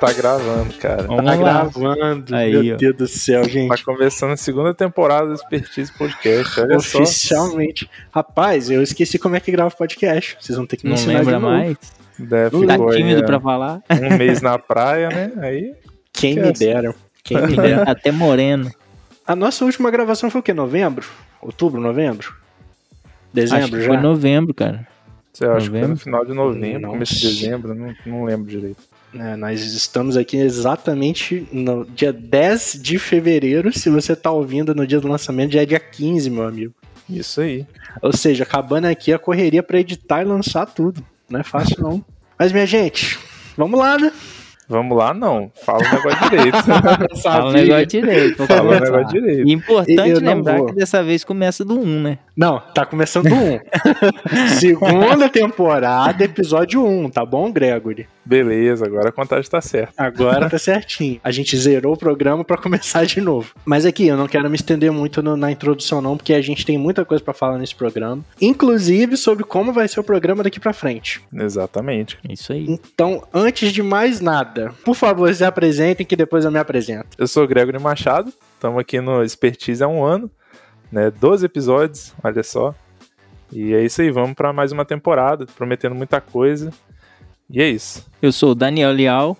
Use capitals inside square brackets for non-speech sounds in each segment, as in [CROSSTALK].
Tá gravando, cara. Vamos Tá lá. gravando. Aí, Meu ó. Deus do céu, gente. Tá começando a segunda temporada do Expertise Podcast. Olha só. Oficialmente. Rapaz, eu esqueci como é que grava podcast. Vocês vão ter que me Não ensinar lembra de novo. mais? Deve Tá aí, tímido é, pra falar? um mês na praia, né? Aí. Quem me Esquece. dera. Quem me dera. Tá Até moreno. A nossa última gravação foi o quê? Novembro? Outubro, novembro? Acho Dezembro que já? foi novembro, cara. Eu acho que foi no final de novembro, Não. começo de dezembro, não, não lembro direito. É, nós estamos aqui exatamente no dia 10 de fevereiro. Se você tá ouvindo no dia do lançamento, já é dia 15, meu amigo. Isso aí. Ou seja, acabando aqui a correria pra editar e lançar tudo. Não é fácil, não. Mas, minha gente, vamos lá, né? Vamos lá, não. Fala o negócio direito. [LAUGHS] Fala o negócio direito. Fala o negócio direito. E importante Eu lembrar vou. que dessa vez começa do 1, né? Não, tá começando um. [LAUGHS] Segunda temporada, episódio 1, tá bom, Gregory? Beleza, agora a contagem tá certa. Agora tá certinho. A gente zerou o programa pra começar de novo. Mas aqui, eu não quero me estender muito no- na introdução não, porque a gente tem muita coisa pra falar nesse programa, inclusive sobre como vai ser o programa daqui pra frente. Exatamente. Isso aí. Então, antes de mais nada, por favor, se apresentem que depois eu me apresento. Eu sou o Gregory Machado, estamos aqui no Expertise há um ano, né? 12 episódios, olha só. E é isso aí, vamos para mais uma temporada, prometendo muita coisa. E é isso. Eu sou o Daniel Leal.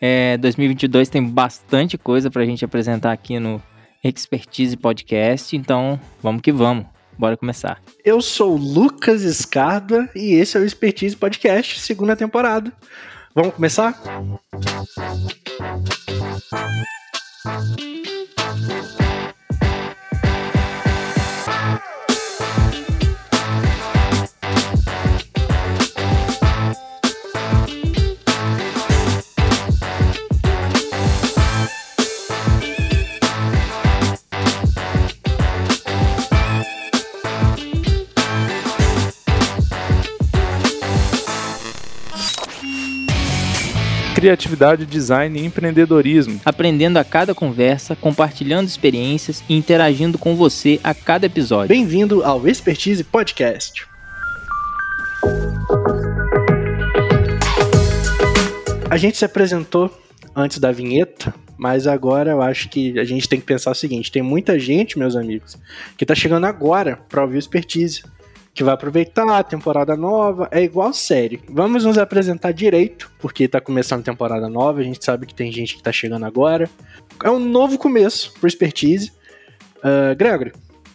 É, 2022 tem bastante coisa pra gente apresentar aqui no Expertise Podcast. Então, vamos que vamos. Bora começar. Eu sou o Lucas Escarda e esse é o Expertise Podcast, segunda temporada. Vamos começar? Criatividade, design e empreendedorismo. Aprendendo a cada conversa, compartilhando experiências e interagindo com você a cada episódio. Bem-vindo ao Expertise Podcast. A gente se apresentou antes da vinheta, mas agora eu acho que a gente tem que pensar o seguinte: tem muita gente, meus amigos, que tá chegando agora para ouvir o Expertise, que vai aproveitar a temporada nova, é igual série. Vamos nos apresentar direito, porque tá começando temporada nova, a gente sabe que tem gente que tá chegando agora. É um novo começo pro Expertise. Ah, Gregory,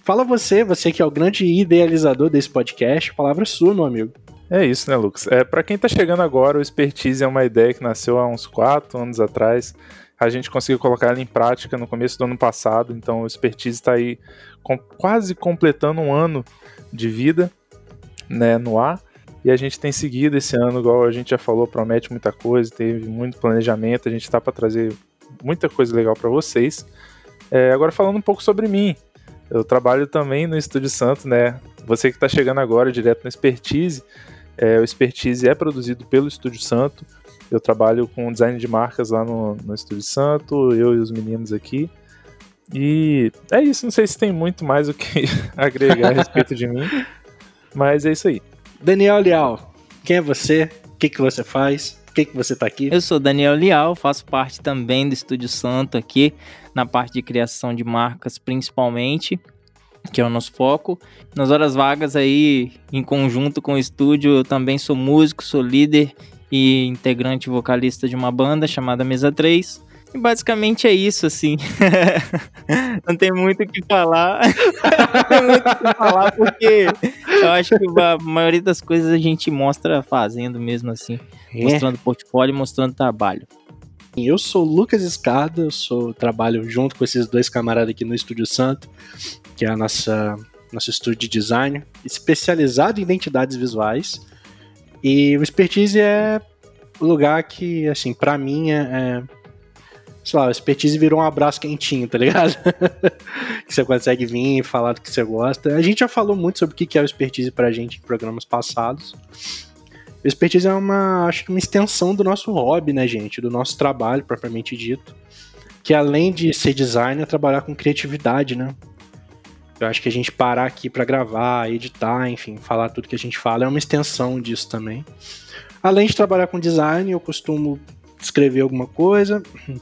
Fala você, você que é o grande idealizador desse podcast, palavra é sua, meu amigo. É isso, né, Lucas? É, para quem tá chegando agora, o Expertise é uma ideia que nasceu há uns 4 anos atrás. A gente conseguiu colocar ela em prática no começo do ano passado, então o Expertise está aí com- quase completando um ano de vida né, no ar. E a gente tem seguido esse ano, igual a gente já falou, promete muita coisa, teve muito planejamento, a gente está para trazer muita coisa legal para vocês. É, agora falando um pouco sobre mim, eu trabalho também no Estúdio Santo, né? Você que está chegando agora direto no Expertise, é, o Expertise é produzido pelo Estúdio Santo. Eu trabalho com design de marcas lá no, no Estúdio Santo, eu e os meninos aqui. E é isso, não sei se tem muito mais o que [LAUGHS] agregar a respeito de mim, mas é isso aí. Daniel Leal, quem é você? O que, que você faz? Por que, que você tá aqui? Eu sou Daniel Leal, faço parte também do Estúdio Santo aqui, na parte de criação de marcas principalmente, que é o nosso foco. Nas horas vagas aí, em conjunto com o estúdio, eu também sou músico, sou líder e integrante vocalista de uma banda chamada Mesa 3. E basicamente é isso, assim. [LAUGHS] Não tem muito o que falar. Não [LAUGHS] tem muito o que falar, porque eu acho que a maioria das coisas a gente mostra fazendo mesmo assim É, mostrando portfólio e mostrando trabalho. Eu sou o Lucas Escada, eu sou, trabalho junto com esses dois camaradas aqui no Estúdio Santo, que é a nossa nosso estúdio de design, especializado em identidades visuais. E o Expertise é o lugar que, assim, pra mim é, é sei lá, Expertise virou um abraço quentinho, tá ligado? [LAUGHS] que você consegue vir e falar do que você gosta. A gente já falou muito sobre o que é o Expertise pra gente em programas passados. O Expertise é uma, acho que uma extensão do nosso hobby, né, gente? Do nosso trabalho, propriamente dito. Que além de ser designer, é trabalhar com criatividade, né? Eu acho que a gente parar aqui para gravar, editar, enfim, falar tudo que a gente fala é uma extensão disso também. Além de trabalhar com design, eu costumo escrever alguma coisa,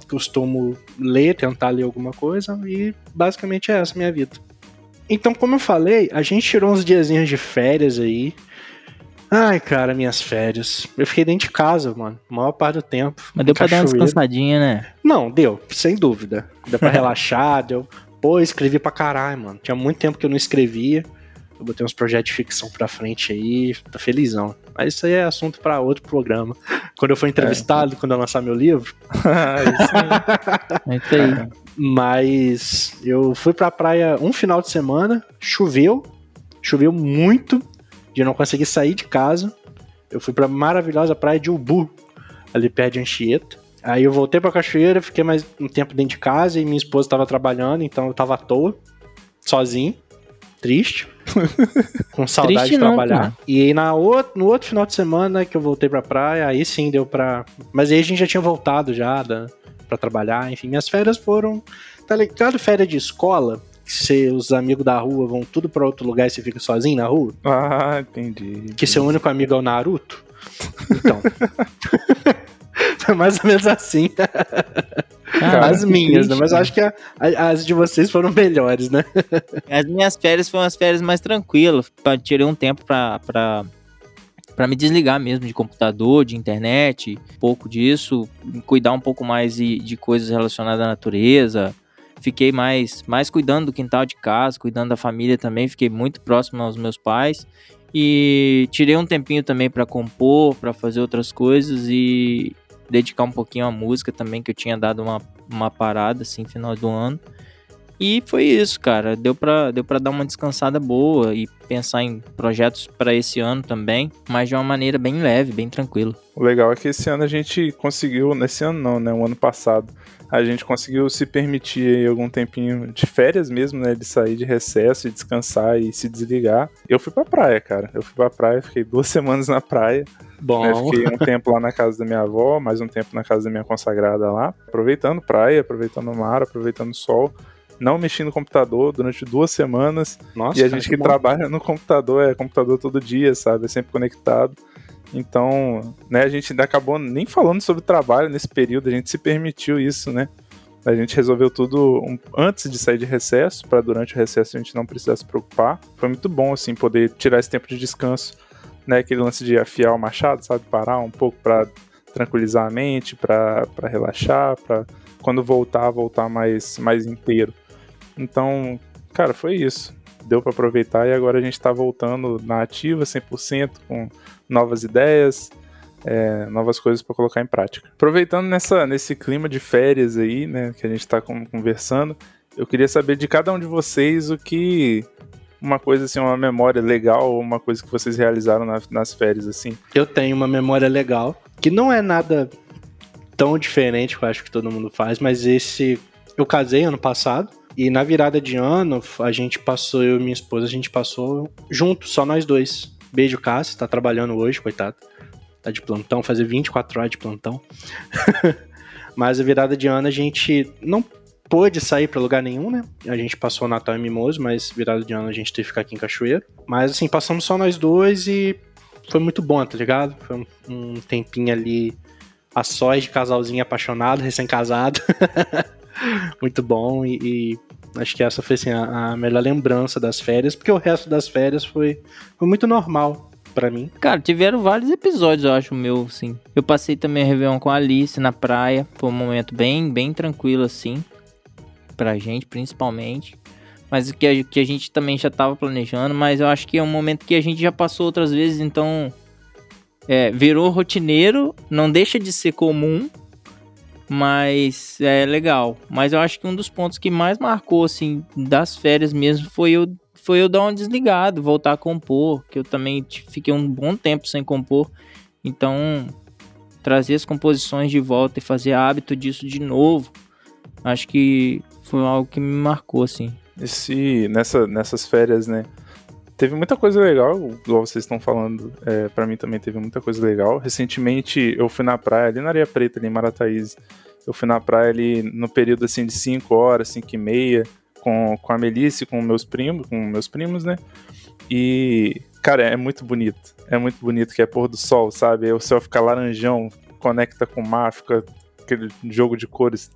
costumo ler, tentar ler alguma coisa e basicamente é essa minha vida. Então, como eu falei, a gente tirou uns diazinhos de férias aí. Ai, cara, minhas férias. Eu fiquei dentro de casa, mano, a maior parte do tempo. Mas deu pra dar uma descansadinha, né? Não, deu, sem dúvida. Deu pra [LAUGHS] relaxar, deu. Pô, escrevi pra caralho, mano. Tinha muito tempo que eu não escrevia. Eu botei uns projetos de ficção pra frente aí, tô felizão. Mas isso aí é assunto para outro programa. Quando eu for entrevistado, é. quando eu lançar meu livro. [LAUGHS] é isso aí. Mas eu fui pra praia um final de semana, choveu, choveu muito, de não conseguir sair de casa. Eu fui pra maravilhosa praia de Ubu, ali perto de Anchieta. Aí eu voltei pra cachoeira, fiquei mais um tempo dentro de casa e minha esposa tava trabalhando, então eu tava à toa, sozinho, triste. Com saudade Triste de trabalhar. Não, e aí na outro, no outro final de semana que eu voltei pra praia, aí sim deu pra. Mas aí a gente já tinha voltado já da, pra trabalhar. Enfim, minhas férias foram. Tá ligado? Férias de escola? Que os amigos da rua vão tudo pra outro lugar e você fica sozinho na rua? Ah, entendi. entendi. Que seu único amigo é o Naruto? Então. [LAUGHS] Foi mais ou menos assim. [LAUGHS] Cara, as minhas, né? Mas eu acho que a, a, as de vocês foram melhores, né? [LAUGHS] As minhas férias foram as férias mais tranquilas. Tirei um tempo pra, pra, pra me desligar mesmo de computador, de internet, um pouco disso, cuidar um pouco mais de, de coisas relacionadas à natureza. Fiquei mais, mais cuidando do quintal de casa, cuidando da família também. Fiquei muito próximo aos meus pais. E tirei um tempinho também para compor, para fazer outras coisas e, dedicar um pouquinho à música também, que eu tinha dado uma, uma parada, assim, final do ano. E foi isso, cara. Deu pra, deu pra dar uma descansada boa e pensar em projetos para esse ano também, mas de uma maneira bem leve, bem tranquila. O legal é que esse ano a gente conseguiu, nesse ano não, né? O ano passado, a gente conseguiu se permitir aí algum tempinho de férias mesmo, né? De sair de recesso e descansar e se desligar. Eu fui pra praia, cara. Eu fui pra praia, fiquei duas [LAUGHS] semanas na praia. Bom. Né, fiquei um tempo lá na casa da minha avó, mais um tempo na casa da minha consagrada lá. Aproveitando praia, aproveitando o mar, aproveitando o sol. Não mexi no computador durante duas semanas. Nossa, e a gente que, que trabalha no computador, é computador todo dia, sabe? É sempre conectado. Então, né, a gente ainda acabou nem falando sobre trabalho nesse período, a gente se permitiu isso, né? A gente resolveu tudo um, antes de sair de recesso, para durante o recesso a gente não precisar se preocupar. Foi muito bom, assim, poder tirar esse tempo de descanso né, aquele lance de afiar o machado, sabe, parar um pouco para tranquilizar a mente, para relaxar, para quando voltar, voltar mais, mais inteiro. Então, cara, foi isso. Deu para aproveitar e agora a gente está voltando na ativa 100% com novas ideias, é, novas coisas para colocar em prática. Aproveitando nessa, nesse clima de férias aí, né, que a gente está conversando, eu queria saber de cada um de vocês o que uma coisa assim, uma memória legal, uma coisa que vocês realizaram na, nas férias, assim? Eu tenho uma memória legal, que não é nada tão diferente que eu acho que todo mundo faz, mas esse. Eu casei ano passado. E na virada de ano, a gente passou, eu e minha esposa, a gente passou junto, só nós dois. Beijo, Cássio, tá trabalhando hoje, coitado. Tá de plantão, fazer 24 horas de plantão. [LAUGHS] Mas a virada de ano a gente não pôde sair para lugar nenhum, né? A gente passou o Natal em Mimoso, mas virada de ano a gente teve que ficar aqui em Cachoeiro. Mas assim, passamos só nós dois e foi muito bom, tá ligado? Foi um, tempinho ali a sós de casalzinho apaixonado, recém-casado. [LAUGHS] muito bom e, e, acho que essa foi assim, a, a, melhor lembrança das férias, porque o resto das férias foi, foi muito normal para mim. Cara, tiveram vários episódios, eu acho, meu, sim. Eu passei também a Réveillon com a Alice na praia, foi um momento bem, bem tranquilo, assim pra gente, principalmente. Mas que que a gente também já tava planejando, mas eu acho que é um momento que a gente já passou outras vezes, então é, virou rotineiro, não deixa de ser comum, mas é legal. Mas eu acho que um dos pontos que mais marcou, assim, das férias mesmo, foi eu, foi eu dar um desligado, voltar a compor, que eu também fiquei um bom tempo sem compor. Então, trazer as composições de volta e fazer hábito disso de novo, acho que foi algo que me marcou, assim. Esse, nessa, nessas férias, né? Teve muita coisa legal, igual vocês estão falando, é, para mim também teve muita coisa legal. Recentemente eu fui na praia, ali na Areia Preta, ali em Marataízes. Eu fui na praia ali no período assim de 5 horas, 5 e meia, com, com a Melissa com meus primos, com meus primos, né? E, cara, é muito bonito. É muito bonito que é pôr do sol, sabe? Aí o céu fica laranjão, conecta com o mar, fica aquele jogo de cores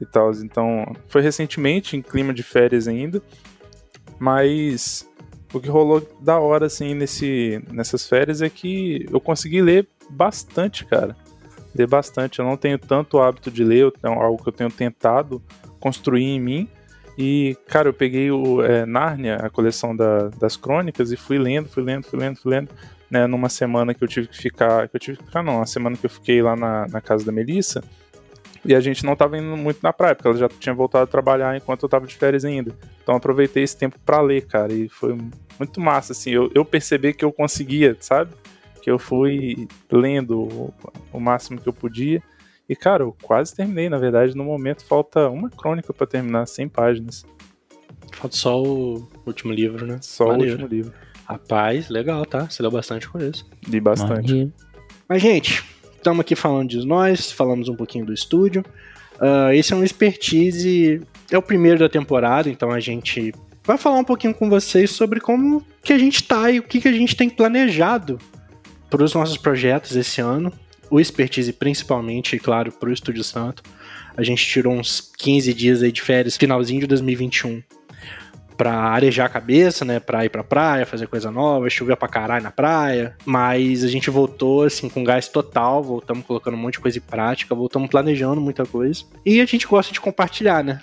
e tal. Então, foi recentemente, em clima de férias ainda. Mas o que rolou da hora, assim, nesse, nessas férias é que eu consegui ler bastante, cara. Ler bastante. Eu não tenho tanto hábito de ler, é algo que eu tenho tentado construir em mim. E, cara, eu peguei o é, Nárnia, a coleção da, das crônicas, e fui lendo, fui lendo, fui lendo, fui lendo. Né, numa semana que eu tive que ficar. Que eu tive que ficar, não, uma semana que eu fiquei lá na, na casa da Melissa. E a gente não estava indo muito na praia, porque ela já tinha voltado a trabalhar enquanto eu estava de férias ainda. Então aproveitei esse tempo para ler, cara, e foi muito massa, assim. Eu, eu percebi que eu conseguia, sabe? Que eu fui lendo o, o máximo que eu podia. E, cara, eu quase terminei, na verdade, no momento falta uma crônica para terminar, 100 páginas. Falta só o último livro, né? Só Maneiro. o último livro. Rapaz, legal, tá? Você leu bastante com isso. Li bastante. Maneiro. Mas, gente, estamos aqui falando de nós, falamos um pouquinho do estúdio. Uh, esse é um expertise, é o primeiro da temporada, então a gente vai falar um pouquinho com vocês sobre como que a gente tá e o que, que a gente tem planejado para os nossos projetos esse ano o Expertise principalmente, claro, pro Estúdio Santo. A gente tirou uns 15 dias aí de férias, finalzinho de 2021, pra arejar a cabeça, né, pra ir pra praia, fazer coisa nova, choveu pra caralho na praia, mas a gente voltou, assim, com gás total, voltamos colocando um monte de coisa em prática, voltamos planejando muita coisa. E a gente gosta de compartilhar, né,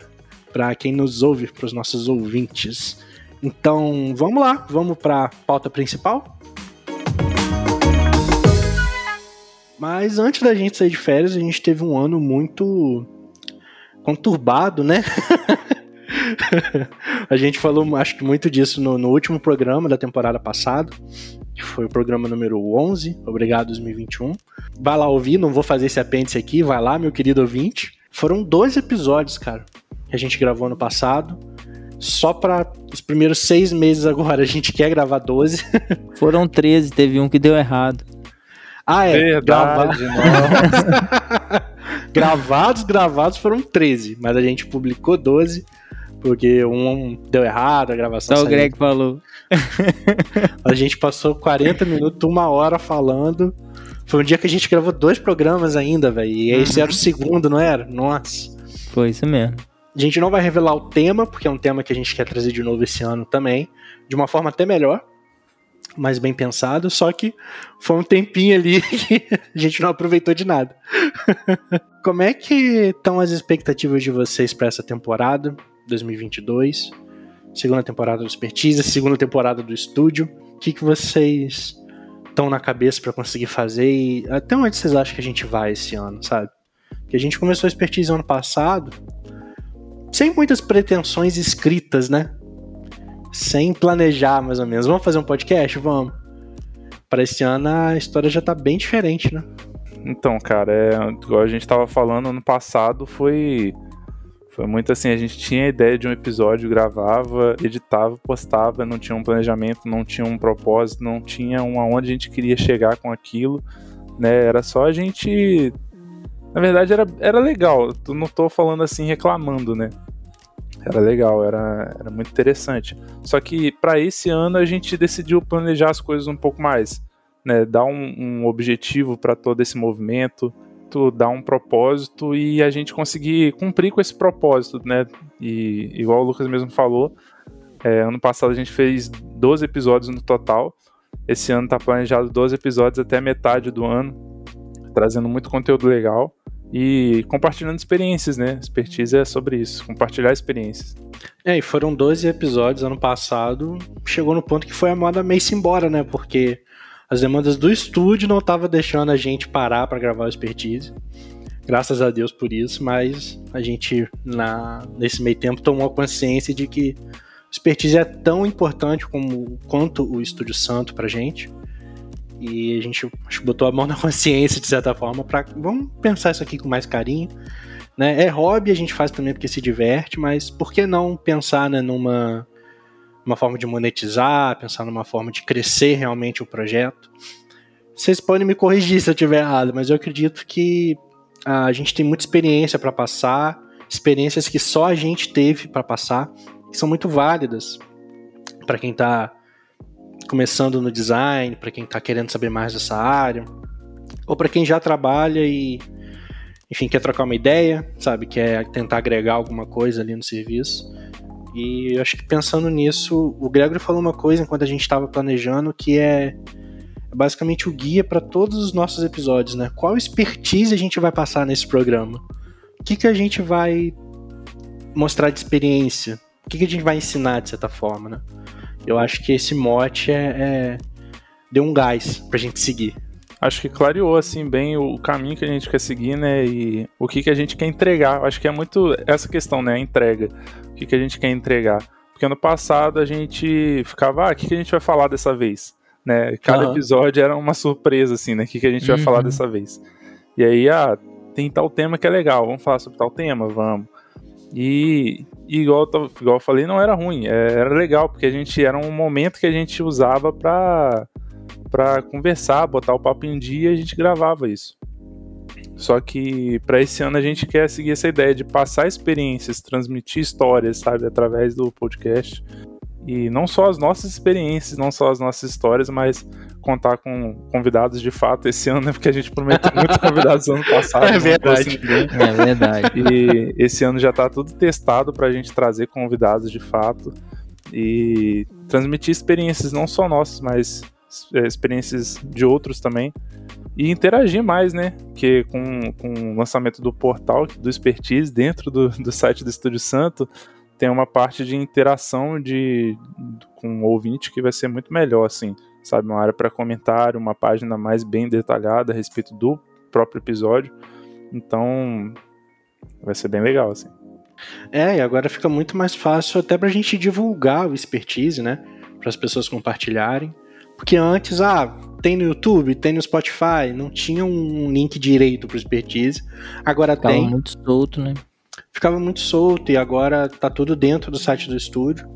pra quem nos ouve, pros nossos ouvintes. Então, vamos lá, vamos pra pauta principal? Mas antes da gente sair de férias, a gente teve um ano muito conturbado, né? [LAUGHS] [LAUGHS] a gente falou, acho que muito disso no, no, último programa da temporada passada, que foi o programa número 11, Obrigado 2021. Vai lá ouvir, não vou fazer esse apêndice aqui, vai lá, meu querido ouvinte. Foram dois episódios, cara, que a gente gravou no passado. Só para os primeiros seis meses agora, a gente quer gravar 12. [LAUGHS] Foram 13, teve um que deu errado. Ah, é. Verdade, Grava... [LAUGHS] gravados, gravados foram 13, mas a gente publicou 12, porque um deu errado, a gravação Só o Greg falou. a gente passou 40 minutos, uma hora falando. Foi um dia que a gente gravou dois programas ainda, velho. E esse uhum. era o segundo, não era? Nossa. Foi isso mesmo. A gente não vai revelar o tema, porque é um tema que a gente quer trazer de novo esse ano também, de uma forma até melhor mais bem pensado, só que foi um tempinho ali [LAUGHS] que a gente não aproveitou de nada. [LAUGHS] Como é que estão as expectativas de vocês para essa temporada 2022? Segunda temporada do Expertise, segunda temporada do estúdio. O que, que vocês estão na cabeça para conseguir fazer e até onde vocês acham que a gente vai esse ano, sabe? Porque a gente começou a Expertise ano passado sem muitas pretensões escritas, né? sem planejar, mais ou menos. Vamos fazer um podcast? Vamos. Para esse ano a história já tá bem diferente, né? Então, cara, é, igual a gente tava falando, ano passado foi. Foi muito assim, a gente tinha a ideia de um episódio, gravava, editava, postava, não tinha um planejamento, não tinha um propósito, não tinha um aonde a gente queria chegar com aquilo, né? Era só a gente. Na verdade, era, era legal. Eu não tô falando assim reclamando, né? Era legal, era, era muito interessante. Só que para esse ano a gente decidiu planejar as coisas um pouco mais, né? Dar um, um objetivo para todo esse movimento, dar um propósito e a gente conseguir cumprir com esse propósito, né? E igual o Lucas mesmo falou, é, ano passado a gente fez 12 episódios no total. Esse ano está planejado 12 episódios até metade do ano, trazendo muito conteúdo legal e compartilhando experiências, né? Expertise é sobre isso, compartilhar experiências. É, e foram 12 episódios ano passado, chegou no ponto que foi a moda meio-se embora, né? Porque as demandas do estúdio não estavam deixando a gente parar para gravar o Expertise. Graças a Deus por isso, mas a gente, na, nesse meio tempo, tomou consciência de que o Expertise é tão importante como, quanto o Estúdio Santo pra gente. E a gente acho, botou a mão na [LAUGHS] consciência, de certa forma, para vamos pensar isso aqui com mais carinho. Né? É hobby, a gente faz também porque se diverte, mas por que não pensar né, numa uma forma de monetizar, pensar numa forma de crescer realmente o projeto? Vocês podem me corrigir se eu estiver errado, mas eu acredito que a gente tem muita experiência para passar, experiências que só a gente teve para passar. que são muito válidas para quem está começando no design, para quem está querendo saber mais dessa área, ou para quem já trabalha e, enfim, quer trocar uma ideia, sabe, quer tentar agregar alguma coisa ali no serviço. E eu acho que pensando nisso, o Gregory falou uma coisa enquanto a gente estava planejando que é basicamente o guia para todos os nossos episódios, né? Qual expertise a gente vai passar nesse programa? O que, que a gente vai mostrar de experiência? O que, que a gente vai ensinar de certa forma, né? Eu acho que esse mote é, é deu um gás pra gente seguir. Acho que clareou assim bem o caminho que a gente quer seguir, né? E o que, que a gente quer entregar. Acho que é muito essa questão, né? A entrega. O que, que a gente quer entregar. Porque ano passado a gente ficava, ah, o que, que a gente vai falar dessa vez? Né? Cada uhum. episódio era uma surpresa, assim, né? O que, que a gente uhum. vai falar uhum. dessa vez? E aí, ah, tem tal tema que é legal, vamos falar sobre tal tema? Vamos. E, e igual, igual eu falei, não era ruim, é, era legal, porque a gente era um momento que a gente usava para para conversar, botar o papo em dia e a gente gravava isso. Só que para esse ano a gente quer seguir essa ideia de passar experiências, transmitir histórias, sabe, através do podcast. E não só as nossas experiências, não só as nossas histórias, mas contar com convidados de fato esse ano, né? Porque a gente prometeu muitos [LAUGHS] convidados no ano passado. É verdade. É verdade. E esse ano já tá tudo testado pra gente trazer convidados de fato e transmitir experiências não só nossas, mas experiências de outros também. E interagir mais, né? Porque com, com o lançamento do portal, do Expertise, dentro do, do site do Estúdio Santo, tem uma parte de interação de, com o ouvinte que vai ser muito melhor, assim, sabe? Uma área para comentário, uma página mais bem detalhada a respeito do próprio episódio. Então, vai ser bem legal, assim. É, e agora fica muito mais fácil até para a gente divulgar o expertise, né? Para as pessoas compartilharem. Porque antes, ah, tem no YouTube, tem no Spotify, não tinha um link direito pro expertise. Agora Ficava tem. muito solto, né? ficava muito solto e agora tá tudo dentro do site do estúdio.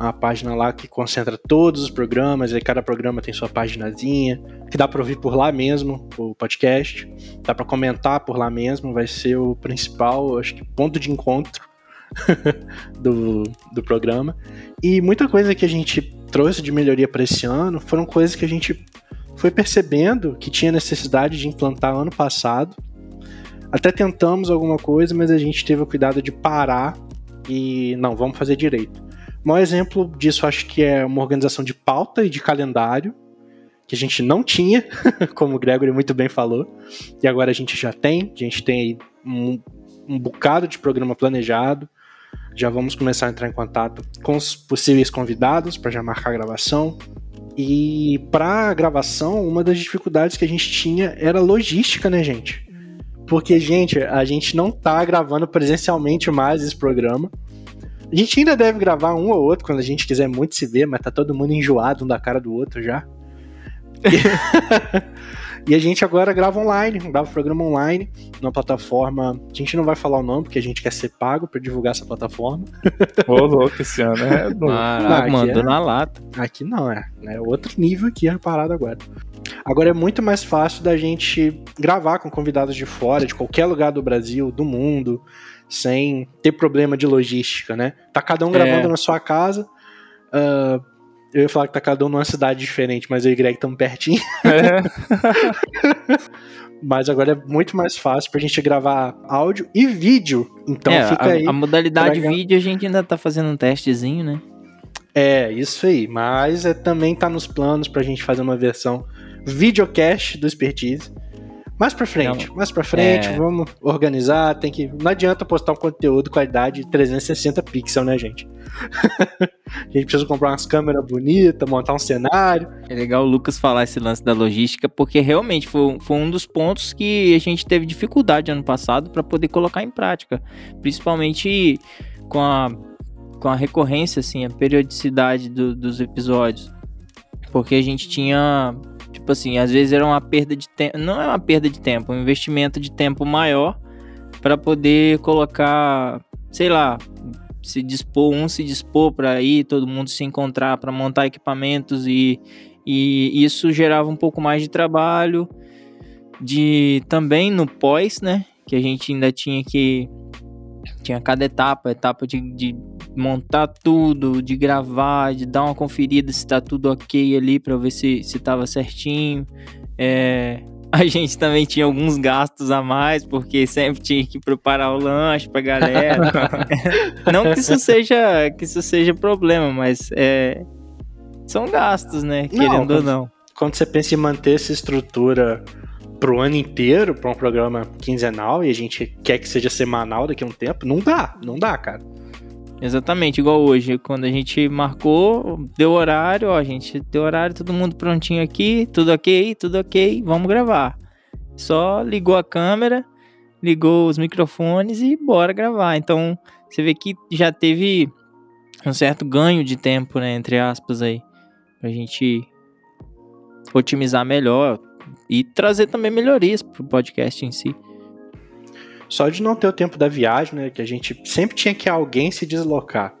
Uma página lá que concentra todos os programas, e cada programa tem sua paginazinha, que dá para ouvir por lá mesmo, o podcast. Dá para comentar por lá mesmo, vai ser o principal, acho que ponto de encontro [LAUGHS] do, do programa. E muita coisa que a gente trouxe de melhoria para esse ano foram coisas que a gente foi percebendo que tinha necessidade de implantar ano passado até tentamos alguma coisa, mas a gente teve o cuidado de parar e não, vamos fazer direito. O maior exemplo disso acho que é uma organização de pauta e de calendário, que a gente não tinha, [LAUGHS] como o Gregory muito bem falou, e agora a gente já tem. A gente tem um, um bocado de programa planejado. Já vamos começar a entrar em contato com os possíveis convidados para já marcar a gravação. E para a gravação, uma das dificuldades que a gente tinha era logística, né, gente? Porque, gente, a gente não tá gravando presencialmente mais esse programa. A gente ainda deve gravar um ou outro quando a gente quiser muito se ver, mas tá todo mundo enjoado um da cara do outro já. [LAUGHS] E, a gente agora grava online, grava o programa online, numa plataforma. A gente não vai falar o nome, porque a gente quer ser pago para divulgar essa plataforma. Ô, louco, esse ano é. [LAUGHS] Ah, mandou é, na lata. Aqui não, é. É outro nível aqui a parada agora. Agora é muito mais fácil da gente gravar com convidados de fora, de qualquer lugar do Brasil, do mundo, sem ter problema de logística, né? Tá cada um gravando é. na sua casa. Uh, eu ia falar que tá cada um numa cidade diferente, mas eu e o Greg estamos pertinho. [LAUGHS] É. mas agora é muito mais fácil pra gente gravar áudio e vídeo. Então é, fica a, aí. A modalidade pra... vídeo a gente ainda tá fazendo um testezinho, né? É, isso aí. Mas é, também tá nos planos pra gente fazer uma versão videocast do Expertise. Mais pra frente, não, mais pra frente, é... vamos organizar. Tem que. Não adianta postar um conteúdo com a idade 360 pixels, né, gente? [LAUGHS] a gente precisa comprar umas câmeras bonitas, montar um cenário. É legal o Lucas falar esse lance da logística, porque realmente foi, foi um dos pontos que a gente teve dificuldade ano passado para poder colocar em prática. Principalmente com a, com a recorrência, assim, a periodicidade do, dos episódios. Porque a gente tinha Tipo assim, às vezes era uma perda de tempo. Não é uma perda de tempo, é um investimento de tempo maior para poder colocar, sei lá, se dispor, um se dispor para ir, todo mundo se encontrar para montar equipamentos e, e isso gerava um pouco mais de trabalho, de também no pós, né? Que a gente ainda tinha que tinha cada etapa, etapa de, de montar tudo, de gravar, de dar uma conferida se tá tudo ok ali para ver se, se tava certinho. É, a [LAUGHS] gente também tinha alguns gastos a mais, porque sempre tinha que preparar o lanche pra galera. [LAUGHS] Não que isso seja, que isso seja problema, mas é, são gastos, né? Querendo não, quando, ou não. Quando você pensa em manter essa estrutura pro ano inteiro, para um programa quinzenal, e a gente quer que seja semanal daqui a um tempo, não dá, não dá, cara. Exatamente, igual hoje, quando a gente marcou, deu horário, ó, gente deu horário, todo mundo prontinho aqui, tudo ok, tudo ok, vamos gravar. Só ligou a câmera, ligou os microfones e bora gravar. Então, você vê que já teve um certo ganho de tempo, né, entre aspas aí, pra gente otimizar melhor e trazer também melhorias pro podcast em si. Só de não ter o tempo da viagem, né? Que a gente sempre tinha que alguém se deslocar.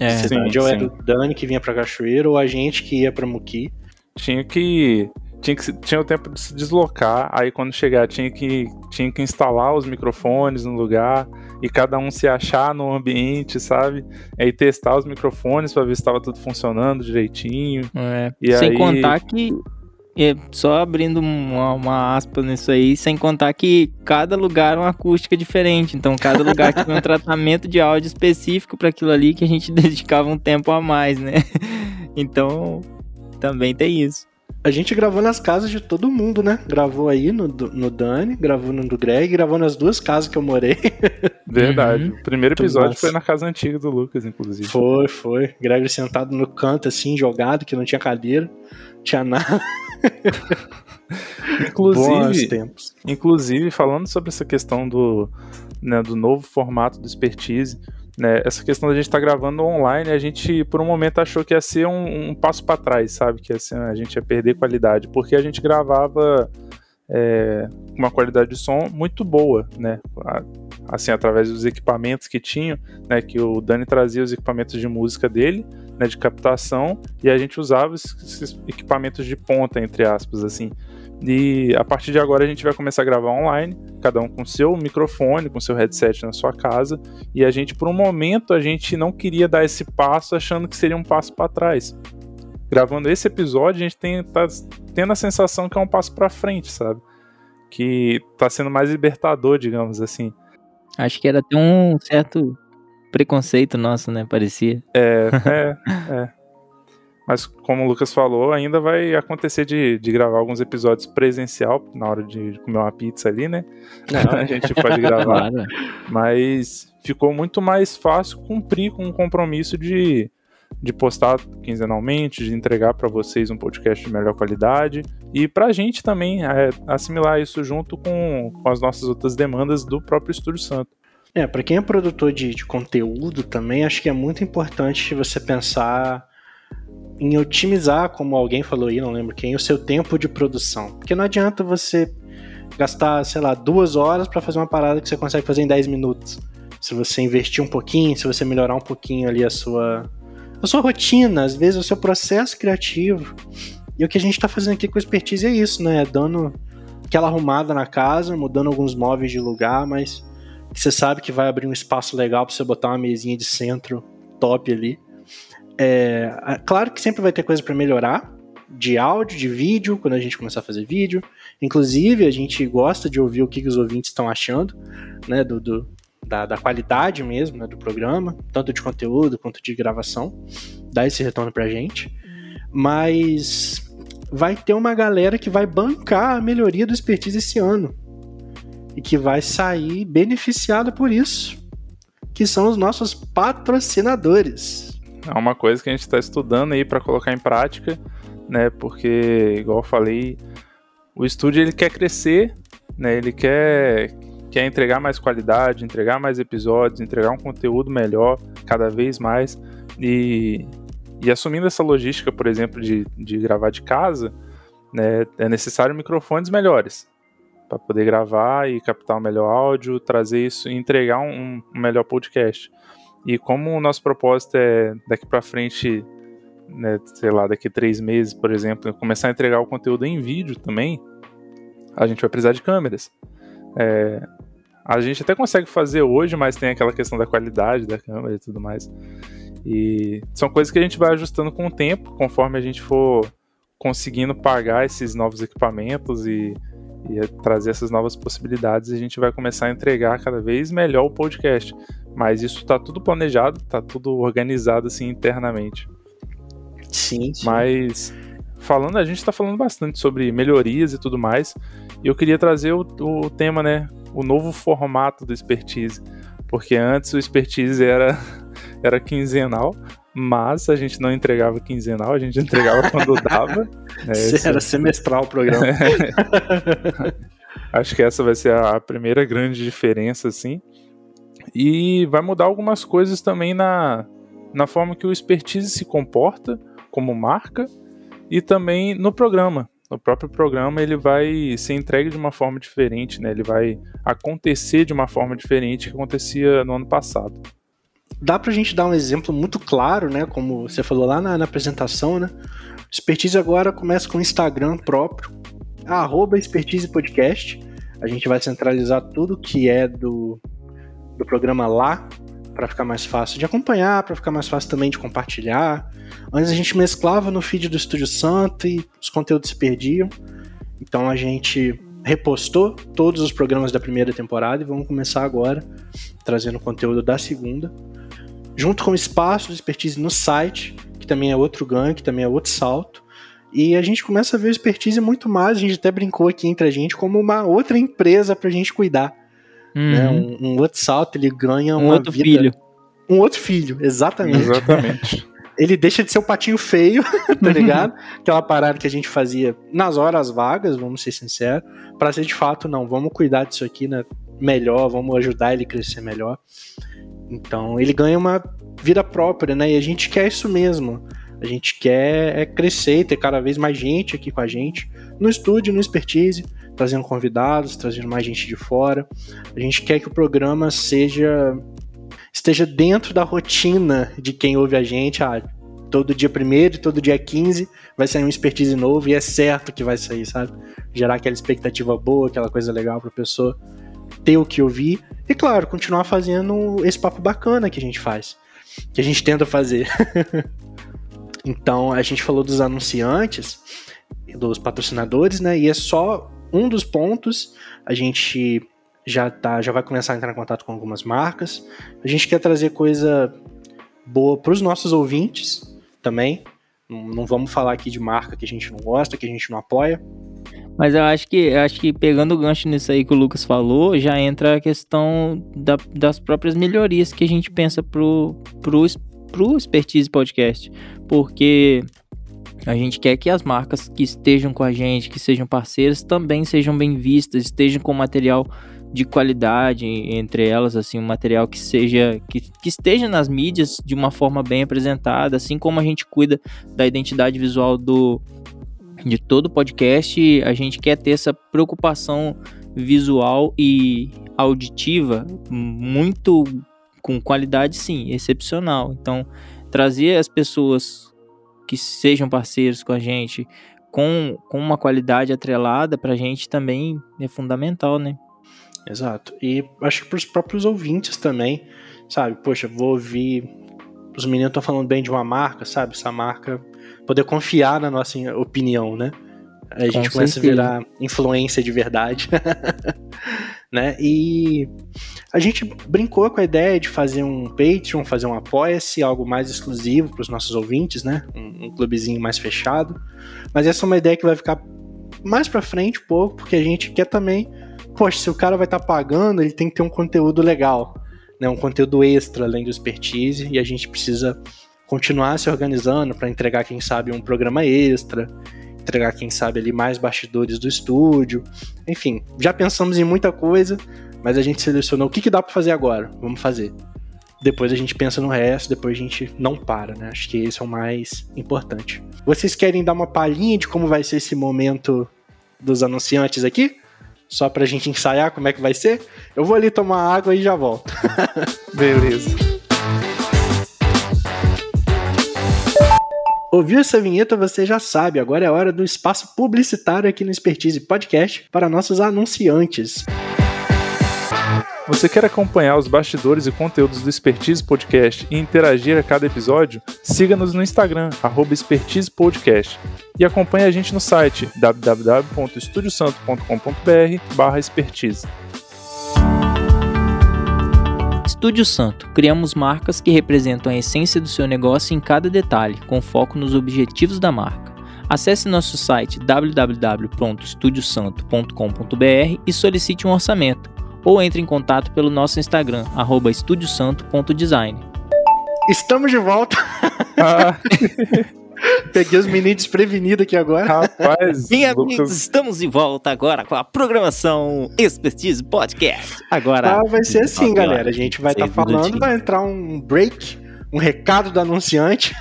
É, cidade, sim, ou sim. era o Dani que vinha pra Cachoeira, ou a gente que ia pra Muki. Tinha que. Tinha, que, tinha o tempo de se deslocar, aí quando chegar tinha que, tinha que instalar os microfones no lugar e cada um se achar no ambiente, sabe? Aí testar os microfones para ver se estava tudo funcionando direitinho. É. Sem aí... contar que e só abrindo uma, uma, aspa nisso aí, sem contar que cada lugar é uma acústica diferente. Então, cada lugar tinha um [LAUGHS] tratamento de áudio específico para aquilo ali que a gente [LAUGHS] dedicava um tempo a mais, né? Então, também tem isso. A gente gravou nas casas de todo mundo, né? Gravou aí no, no Dani, gravou no do Greg, gravou nas duas casas que eu morei. [LAUGHS] Verdade. Uhum. O primeiro episódio foi na casa antiga do Lucas, inclusive. Foi, foi. Greg sentado no canto, assim, jogado, que não tinha cadeira, tinha nada. [LAUGHS] inclusive, inclusive, falando sobre essa questão do, né, do novo formato do expertise, né, essa questão da gente estar tá gravando online, a gente por um momento achou que ia ser um, um passo para trás, sabe? Que ser, a gente ia perder qualidade, porque a gente gravava é, uma qualidade de som muito boa, né? Assim, através dos equipamentos que tinham, né? Que o Dani trazia os equipamentos de música dele, né? De captação, e a gente usava esses equipamentos de ponta, entre aspas, assim. E a partir de agora a gente vai começar a gravar online, cada um com seu microfone, com seu headset na sua casa. E a gente, por um momento, a gente não queria dar esse passo achando que seria um passo para trás. Gravando esse episódio, a gente tem, tá tendo a sensação que é um passo para frente, sabe? Que tá sendo mais libertador, digamos assim. Acho que era até um certo preconceito nosso, né? Parecia. É, é, é. [LAUGHS] Mas como o Lucas falou, ainda vai acontecer de, de gravar alguns episódios presencial na hora de comer uma pizza ali, né? Não. a gente pode [LAUGHS] gravar. Claro. Mas ficou muito mais fácil cumprir com o compromisso de, de postar quinzenalmente, de entregar para vocês um podcast de melhor qualidade e para a gente também é, assimilar isso junto com, com as nossas outras demandas do próprio Estúdio Santo. É, para quem é produtor de, de conteúdo também, acho que é muito importante você pensar em otimizar, como alguém falou aí, não lembro quem, o seu tempo de produção. Porque não adianta você gastar, sei lá, duas horas para fazer uma parada que você consegue fazer em 10 minutos. Se você investir um pouquinho, se você melhorar um pouquinho ali a sua, a sua rotina, às vezes o seu processo criativo. E o que a gente está fazendo aqui com expertise é isso, né? Dando aquela arrumada na casa, mudando alguns móveis de lugar, mas você sabe que vai abrir um espaço legal para você botar uma mesinha de centro top ali. É, claro que sempre vai ter coisa para melhorar, de áudio, de vídeo, quando a gente começar a fazer vídeo. Inclusive, a gente gosta de ouvir o que, que os ouvintes estão achando, né, do, do da, da, qualidade mesmo né, do programa, tanto de conteúdo quanto de gravação. Dá esse retorno pra gente. Mas vai ter uma galera que vai bancar a melhoria do expertise esse ano. E que vai sair beneficiada por isso. Que são os nossos patrocinadores. É uma coisa que a gente está estudando aí para colocar em prática, né? Porque, igual eu falei, o estúdio ele quer crescer, né? Ele quer, quer entregar mais qualidade, entregar mais episódios, entregar um conteúdo melhor cada vez mais. E, e assumindo essa logística, por exemplo, de, de gravar de casa, né, é necessário microfones melhores para poder gravar e captar um melhor áudio, trazer isso e entregar um, um melhor podcast. E como o nosso propósito é daqui para frente, né, sei lá, daqui três meses, por exemplo, começar a entregar o conteúdo em vídeo também, a gente vai precisar de câmeras. É, a gente até consegue fazer hoje, mas tem aquela questão da qualidade da câmera e tudo mais. E são coisas que a gente vai ajustando com o tempo, conforme a gente for conseguindo pagar esses novos equipamentos e, e trazer essas novas possibilidades, a gente vai começar a entregar cada vez melhor o podcast. Mas isso está tudo planejado, está tudo organizado assim internamente. Sim, sim. Mas falando, a gente está falando bastante sobre melhorias e tudo mais. E eu queria trazer o, o tema, né? O novo formato do expertise. Porque antes o expertise era, [LAUGHS] era quinzenal, mas a gente não entregava quinzenal, a gente entregava quando dava. [LAUGHS] É, era semestral o programa. [LAUGHS] Acho que essa vai ser a primeira grande diferença, assim. E vai mudar algumas coisas também na, na forma que o expertise se comporta como marca e também no programa. No próprio programa ele vai ser entregue de uma forma diferente, né? Ele vai acontecer de uma forma diferente que acontecia no ano passado. Dá pra gente dar um exemplo muito claro, né? Como você falou lá na, na apresentação, né? Expertise agora começa com o Instagram próprio, arroba Expertise Podcast. A gente vai centralizar tudo que é do, do programa lá para ficar mais fácil de acompanhar, para ficar mais fácil também de compartilhar. Antes a gente mesclava no feed do Estúdio Santo e os conteúdos se perdiam. Então a gente repostou todos os programas da primeira temporada e vamos começar agora trazendo conteúdo da segunda. Junto com o espaço de expertise no site, que também é outro ganho, que também é outro salto. E a gente começa a ver o expertise muito mais, a gente até brincou aqui entre a gente, como uma outra empresa para a gente cuidar. Uhum. Né? Um, um, outro salto, ele ganha um outro vida... filho. Um outro filho, exatamente. Exatamente. [LAUGHS] ele deixa de ser o patinho feio, [LAUGHS] tá ligado? Aquela parada que a gente fazia nas horas vagas, vamos ser sinceros, para ser de fato, não, vamos cuidar disso aqui, né? Melhor, vamos ajudar ele a crescer melhor. Então, ele ganha uma vida própria, né? E a gente quer isso mesmo. A gente quer é crescer e ter cada vez mais gente aqui com a gente, no estúdio, no expertise, trazendo convidados, trazendo mais gente de fora. A gente quer que o programa seja esteja dentro da rotina de quem ouve a gente. Ah, todo dia primeiro e todo dia 15 vai sair um expertise novo e é certo que vai sair, sabe? Gerar aquela expectativa boa, aquela coisa legal para a pessoa ter o que ouvir. E claro, continuar fazendo esse papo bacana que a gente faz, que a gente tenta fazer. [LAUGHS] então, a gente falou dos anunciantes, dos patrocinadores, né? E é só um dos pontos. A gente já tá, já vai começar a entrar em contato com algumas marcas. A gente quer trazer coisa boa para os nossos ouvintes também. Não vamos falar aqui de marca que a gente não gosta, que a gente não apoia. Mas eu acho que eu acho que pegando o gancho nisso aí que o Lucas falou, já entra a questão da, das próprias melhorias que a gente pensa pro, pro, pro Expertise Podcast. Porque a gente quer que as marcas que estejam com a gente, que sejam parceiras, também sejam bem vistas, estejam com material de qualidade entre elas, assim, um material que seja que, que esteja nas mídias de uma forma bem apresentada, assim como a gente cuida da identidade visual do de todo podcast, a gente quer ter essa preocupação visual e auditiva muito com qualidade, sim, excepcional. Então, trazer as pessoas que sejam parceiros com a gente com, com uma qualidade atrelada para a gente também é fundamental, né? Exato. E acho que para os próprios ouvintes também, sabe? Poxa, vou ouvir. Os meninos estão falando bem de uma marca, sabe? Essa marca. Poder confiar na nossa opinião, né? A gente Com começa a virar influência de verdade. [LAUGHS] né? E a gente brincou com a ideia de fazer um Patreon, fazer um Apoia-se, algo mais exclusivo para os nossos ouvintes, né? Um, um, clubezinho mais fechado. Mas essa é uma ideia que vai ficar mais para frente um pouco, porque a gente quer também poxa, se o cara vai estar tá pagando, ele tem que ter um conteúdo legal, né? Um conteúdo extra além do expertise e a gente precisa continuar se organizando para entregar, quem sabe, um programa extra, entregar, quem sabe, ali mais bastidores do estúdio. Enfim, já pensamos em muita coisa, mas a gente selecionou o que, que dá para fazer agora. Vamos fazer. Depois a gente pensa no resto, depois a gente não para, né? Acho que esse é o mais importante. Vocês querem dar uma palhinha de como vai ser esse momento dos anunciantes aqui? só pra gente ensaiar como é que vai ser. Eu vou ali tomar água e já volto. [LAUGHS] Beleza. Ouviu essa vinheta, você já sabe. Agora é hora do espaço publicitário aqui no Expertise Podcast para nossos anunciantes. Você quer acompanhar os bastidores e conteúdos do Expertise Podcast e interagir a cada episódio? Siga-nos no Instagram, Expertise Podcast. E acompanhe a gente no site www.estudiosanto.com.br expertise. Estúdio Santo. Criamos marcas que representam a essência do seu negócio em cada detalhe, com foco nos objetivos da marca. Acesse nosso site www.estudiosanto.com.br e solicite um orçamento, ou entre em contato pelo nosso Instagram, estudiosanto.design. Estamos de volta. Ah. [LAUGHS] Peguei os meninos desprevenidos aqui agora. Rapaz, [LAUGHS] Minha Lucas... amigos, estamos de volta agora com a programação Expertise Podcast. Agora. Ah, vai ser assim, galera. A gente vai estar tá falando, vai entrar um break um recado do anunciante,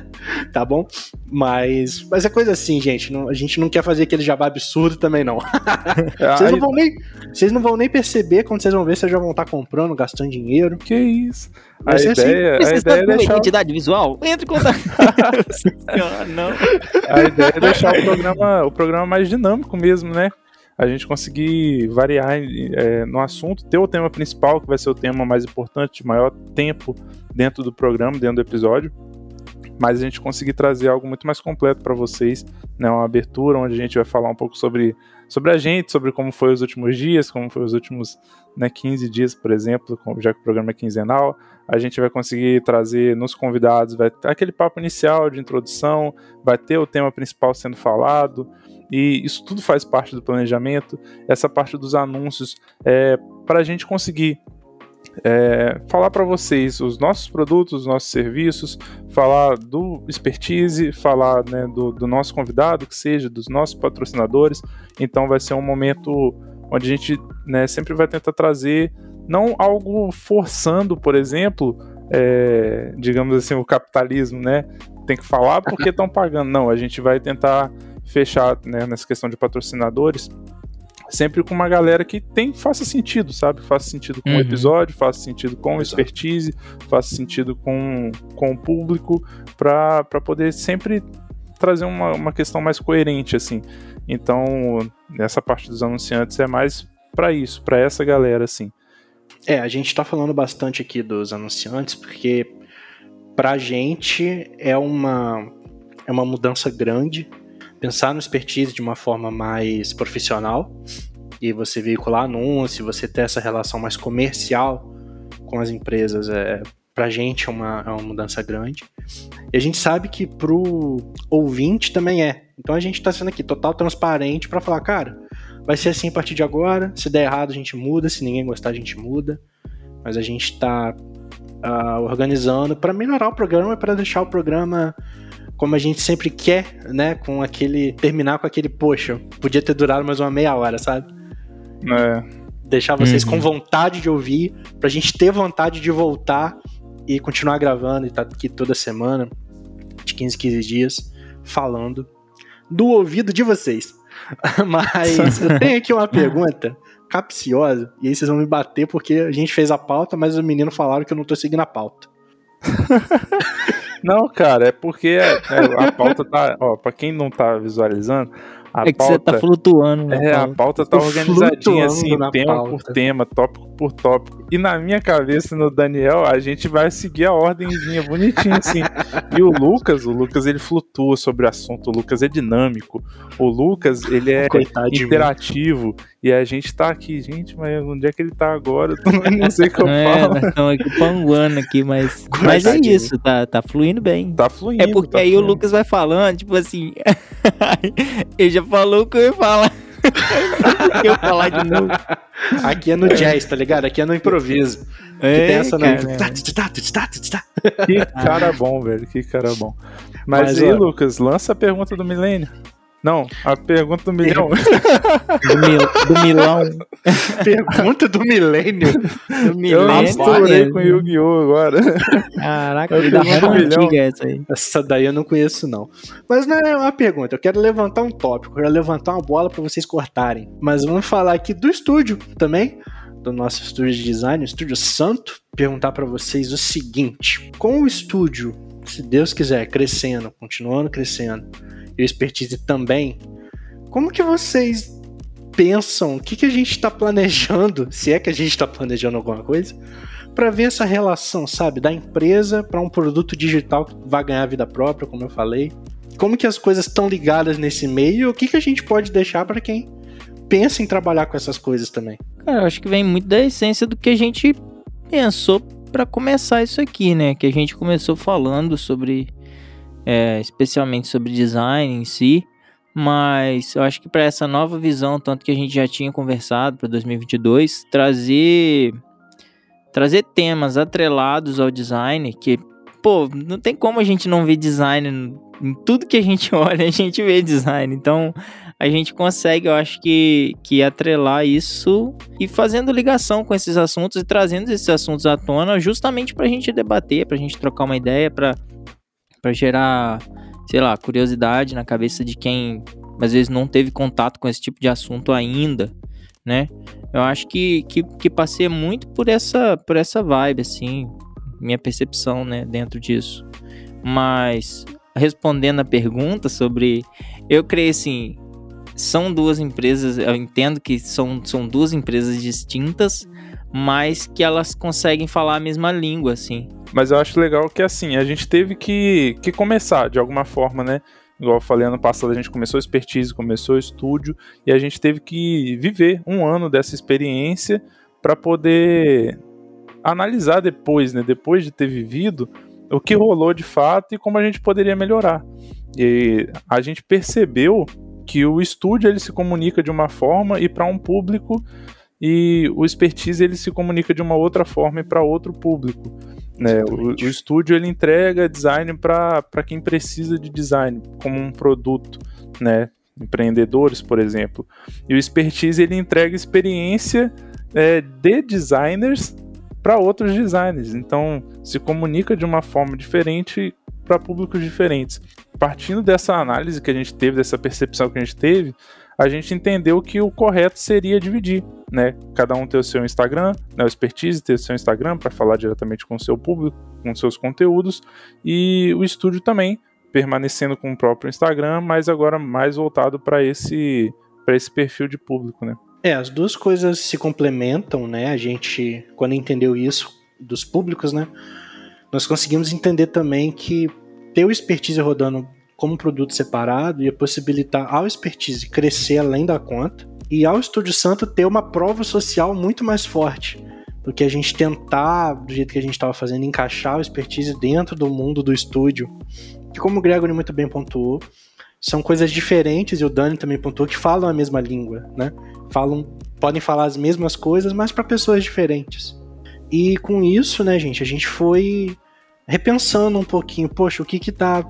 [LAUGHS] tá bom? Mas, mas é coisa assim, gente. Não, a gente não quer fazer aquele jabá absurdo também, não. [LAUGHS] vocês, não vão nem, vocês não vão nem perceber quando vocês vão ver, vocês já vão estar comprando, gastando dinheiro. Que isso? A ideia, assim. a ideia é deixar... identidade visual? Entre em contato. não. [LAUGHS] A ideia é deixar o programa, o programa mais dinâmico mesmo, né? a gente conseguir variar é, no assunto, ter o tema principal, que vai ser o tema mais importante, de maior tempo dentro do programa, dentro do episódio, mas a gente conseguir trazer algo muito mais completo para vocês, né, uma abertura onde a gente vai falar um pouco sobre, sobre a gente, sobre como foi os últimos dias, como foi os últimos né, 15 dias, por exemplo, já que o programa é quinzenal, a gente vai conseguir trazer nos convidados, vai ter aquele papo inicial de introdução, vai ter o tema principal sendo falado, e isso tudo faz parte do planejamento, essa parte dos anúncios, é, para a gente conseguir é, falar para vocês os nossos produtos, os nossos serviços, falar do expertise, falar né, do, do, nosso convidado, que seja, dos nossos patrocinadores. Então vai ser um momento onde a gente né, sempre vai tentar trazer não algo forçando, por exemplo, é, digamos assim, o capitalismo, né? Tem que falar porque [LAUGHS] estão pagando. Não, a gente vai tentar fechar né, nessa questão de patrocinadores, sempre com uma galera que tem faça sentido, sabe? Faça sentido com uhum. o episódio, faça sentido com o expertise, faça sentido com, com o público, para poder sempre trazer uma, uma questão mais coerente, assim. Então, essa parte dos anunciantes é mais para isso, para essa galera, assim. É, a gente tá falando bastante aqui dos anunciantes, porque pra gente é uma, é uma mudança grande pensar no expertise de uma forma mais profissional e você veicular anúncio, você ter essa relação mais comercial com as empresas, é, pra gente é uma, é uma mudança grande. E a gente sabe que pro ouvinte também é. Então a gente tá sendo aqui total transparente para falar, cara, vai ser assim a partir de agora, se der errado a gente muda, se ninguém gostar a gente muda. Mas a gente tá uh, organizando para melhorar o programa, para deixar o programa como a gente sempre quer, né? Com aquele. Terminar com aquele, poxa, podia ter durado mais uma meia hora, sabe? É. Deixar vocês uhum. com vontade de ouvir, pra gente ter vontade de voltar e continuar gravando e estar tá aqui toda semana, de 15, 15 dias, falando do ouvido de vocês. [LAUGHS] Mas eu tenho aqui uma pergunta capciosa, e aí vocês vão me bater porque a gente fez a pauta, mas os meninos falaram que eu não tô seguindo a pauta. [LAUGHS] Não, cara, é porque é, é, a pauta tá. Ó, pra quem não tá visualizando, a é que pauta, você tá flutuando. Né, é, pauta. a pauta tá organizadinha assim, tema pauta. por tema, tópico por tópico. E na minha cabeça, no Daniel, a gente vai seguir a ordemzinha bonitinha assim. e o Lucas, o Lucas ele flutua sobre o assunto, o Lucas é dinâmico. O Lucas, ele é interativo. E a gente tá aqui, gente, mas onde é que ele tá agora? Eu não sei o que eu [LAUGHS] é, falo. Estamos aqui panguando aqui, mas, [LAUGHS] mas é isso, tá, tá fluindo bem. Tá fluindo. É porque tá aí fluindo. o Lucas vai falando, tipo assim, [LAUGHS] ele já falou o que eu ia falar. eu falar de novo. Aqui é no jazz, tá ligado? Aqui é no improviso. É, que tem essa Que cara bom, velho. Que cara bom. Mas, Mas aí, ó, Lucas, lança a pergunta do milênio. Não, a pergunta do milhão. [LAUGHS] do, mil, do milão. [LAUGHS] Pergunta do milênio. Do milênio. Eu misturei com Yu-Gi-Oh! agora. Caraca, eu da antiga essa aí. Essa daí eu não conheço, não. Mas não é uma pergunta, eu quero levantar um tópico, eu quero levantar uma bola para vocês cortarem. Mas vamos falar aqui do estúdio também, do nosso estúdio de design, o Estúdio Santo. Perguntar para vocês o seguinte: com o estúdio, se Deus quiser, crescendo, continuando crescendo expertise também. Como que vocês pensam o que, que a gente está planejando, [LAUGHS] se é que a gente está planejando alguma coisa, para ver essa relação, sabe, da empresa para um produto digital que vai ganhar vida própria, como eu falei. Como que as coisas estão ligadas nesse meio e o que, que a gente pode deixar para quem pensa em trabalhar com essas coisas também. Cara, eu acho que vem muito da essência do que a gente pensou para começar isso aqui, né? Que a gente começou falando sobre, é, especialmente sobre design em si, mas eu acho que para essa nova visão, tanto que a gente já tinha conversado para 2022, trazer trazer temas atrelados ao design que pô, não tem como a gente não ver design em tudo que a gente [LAUGHS] olha, a gente vê design. Então, a gente consegue, eu acho que, que atrelar isso e fazendo ligação com esses assuntos e trazendo esses assuntos à tona justamente para a gente debater, para a gente trocar uma ideia, para gerar, sei lá, curiosidade na cabeça de quem às vezes não teve contato com esse tipo de assunto ainda, né? Eu acho que, que, que passei muito por essa, por essa vibe, assim, minha percepção, né, dentro disso. Mas respondendo a pergunta sobre. Eu creio assim. São duas empresas, eu entendo que são, são duas empresas distintas, mas que elas conseguem falar a mesma língua, assim. Mas eu acho legal que, assim, a gente teve que, que começar de alguma forma, né? Igual eu falei, ano passado a gente começou a expertise, começou o estúdio, e a gente teve que viver um ano dessa experiência para poder analisar depois, né? Depois de ter vivido, o que rolou de fato e como a gente poderia melhorar. E a gente percebeu que o estúdio ele se comunica de uma forma e para um público e o expertise ele se comunica de uma outra forma e para outro público. Né? O, o, estúdio ele entrega design para quem precisa de design como um produto, né? empreendedores, por exemplo. E o expertise ele entrega experiência é, de designers para outros designers. Então, se comunica de uma forma diferente para públicos diferentes. Partindo dessa análise que a gente teve, dessa percepção que a gente teve, a gente entendeu que o correto seria dividir, né? Cada um ter o seu Instagram, né? o expertise ter o seu Instagram para falar diretamente com o seu público, com seus conteúdos, e o estúdio também permanecendo com o próprio Instagram, mas agora mais voltado para esse para esse perfil de público, né? É, as duas coisas se complementam, né? A gente, quando entendeu isso dos públicos, né? Nós conseguimos entender também que ter o expertise rodando como produto separado ia possibilitar ao expertise crescer além da conta e ao Estúdio Santo ter uma prova social muito mais forte do que a gente tentar, do jeito que a gente estava fazendo, encaixar o expertise dentro do mundo do estúdio. Que como o Gregory muito bem pontuou, são coisas diferentes, e o Dani também pontuou, que falam a mesma língua, né? falam, podem falar as mesmas coisas, mas para pessoas diferentes. E com isso, né, gente, a gente foi repensando um pouquinho, poxa, o que que dá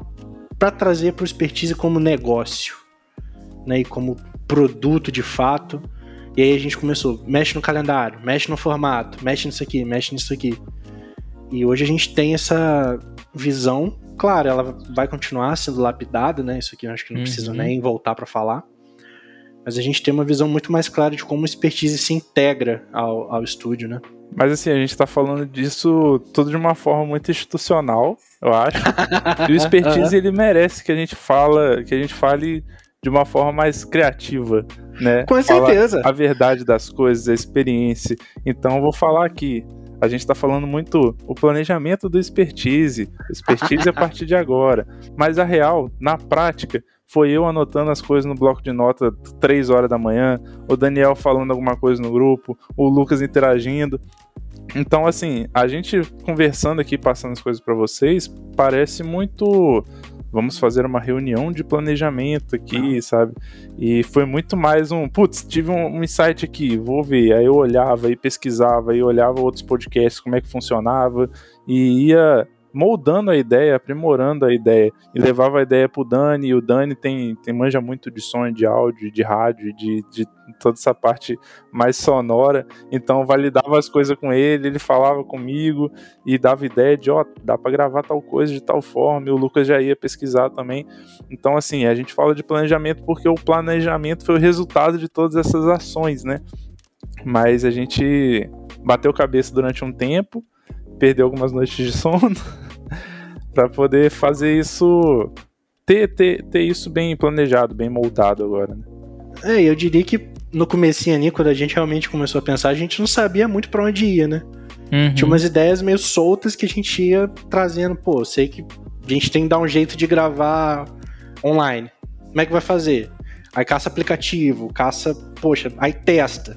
para trazer para o expertise como negócio, né, e como produto de fato. E aí a gente começou, mexe no calendário, mexe no formato, mexe nisso aqui, mexe nisso aqui. E hoje a gente tem essa visão, claro, ela vai continuar sendo lapidada, né? Isso aqui eu acho que não uhum. precisa nem voltar para falar mas a gente tem uma visão muito mais clara de como o expertise se integra ao, ao estúdio, né? Mas assim, a gente tá falando disso tudo de uma forma muito institucional, eu acho. e o [LAUGHS] expertise ele merece que a gente fala, que a gente fale de uma forma mais criativa, né? Com certeza. a verdade das coisas, a experiência. Então eu vou falar aqui. A gente está falando muito o planejamento do expertise, expertise a [LAUGHS] partir de agora. Mas a real, na prática, foi eu anotando as coisas no bloco de nota 3 horas da manhã, o Daniel falando alguma coisa no grupo, o Lucas interagindo. Então, assim, a gente conversando aqui, passando as coisas para vocês, parece muito. Vamos fazer uma reunião de planejamento aqui, sabe? E foi muito mais um. Putz, tive um, um insight aqui, vou ver. Aí eu olhava e pesquisava, e olhava outros podcasts, como é que funcionava, e ia moldando a ideia, aprimorando a ideia. E levava a ideia pro Dani, e o Dani tem, tem manja muito de som, de áudio, de rádio, de, de toda essa parte mais sonora. Então validava as coisas com ele, ele falava comigo e dava ideia de, ó, oh, dá para gravar tal coisa de tal forma, e o Lucas já ia pesquisar também. Então, assim, a gente fala de planejamento porque o planejamento foi o resultado de todas essas ações, né? Mas a gente bateu cabeça durante um tempo, perder algumas noites de sono [LAUGHS] para poder fazer isso ter, ter, ter isso bem planejado, bem moldado agora. Né? É, eu diria que no comecinho ali, quando a gente realmente começou a pensar, a gente não sabia muito para onde ia, né? Uhum. Tinha umas ideias meio soltas que a gente ia trazendo. Pô, sei que a gente tem que dar um jeito de gravar online. Como é que vai fazer? Aí caça aplicativo, caça, poxa, aí testa.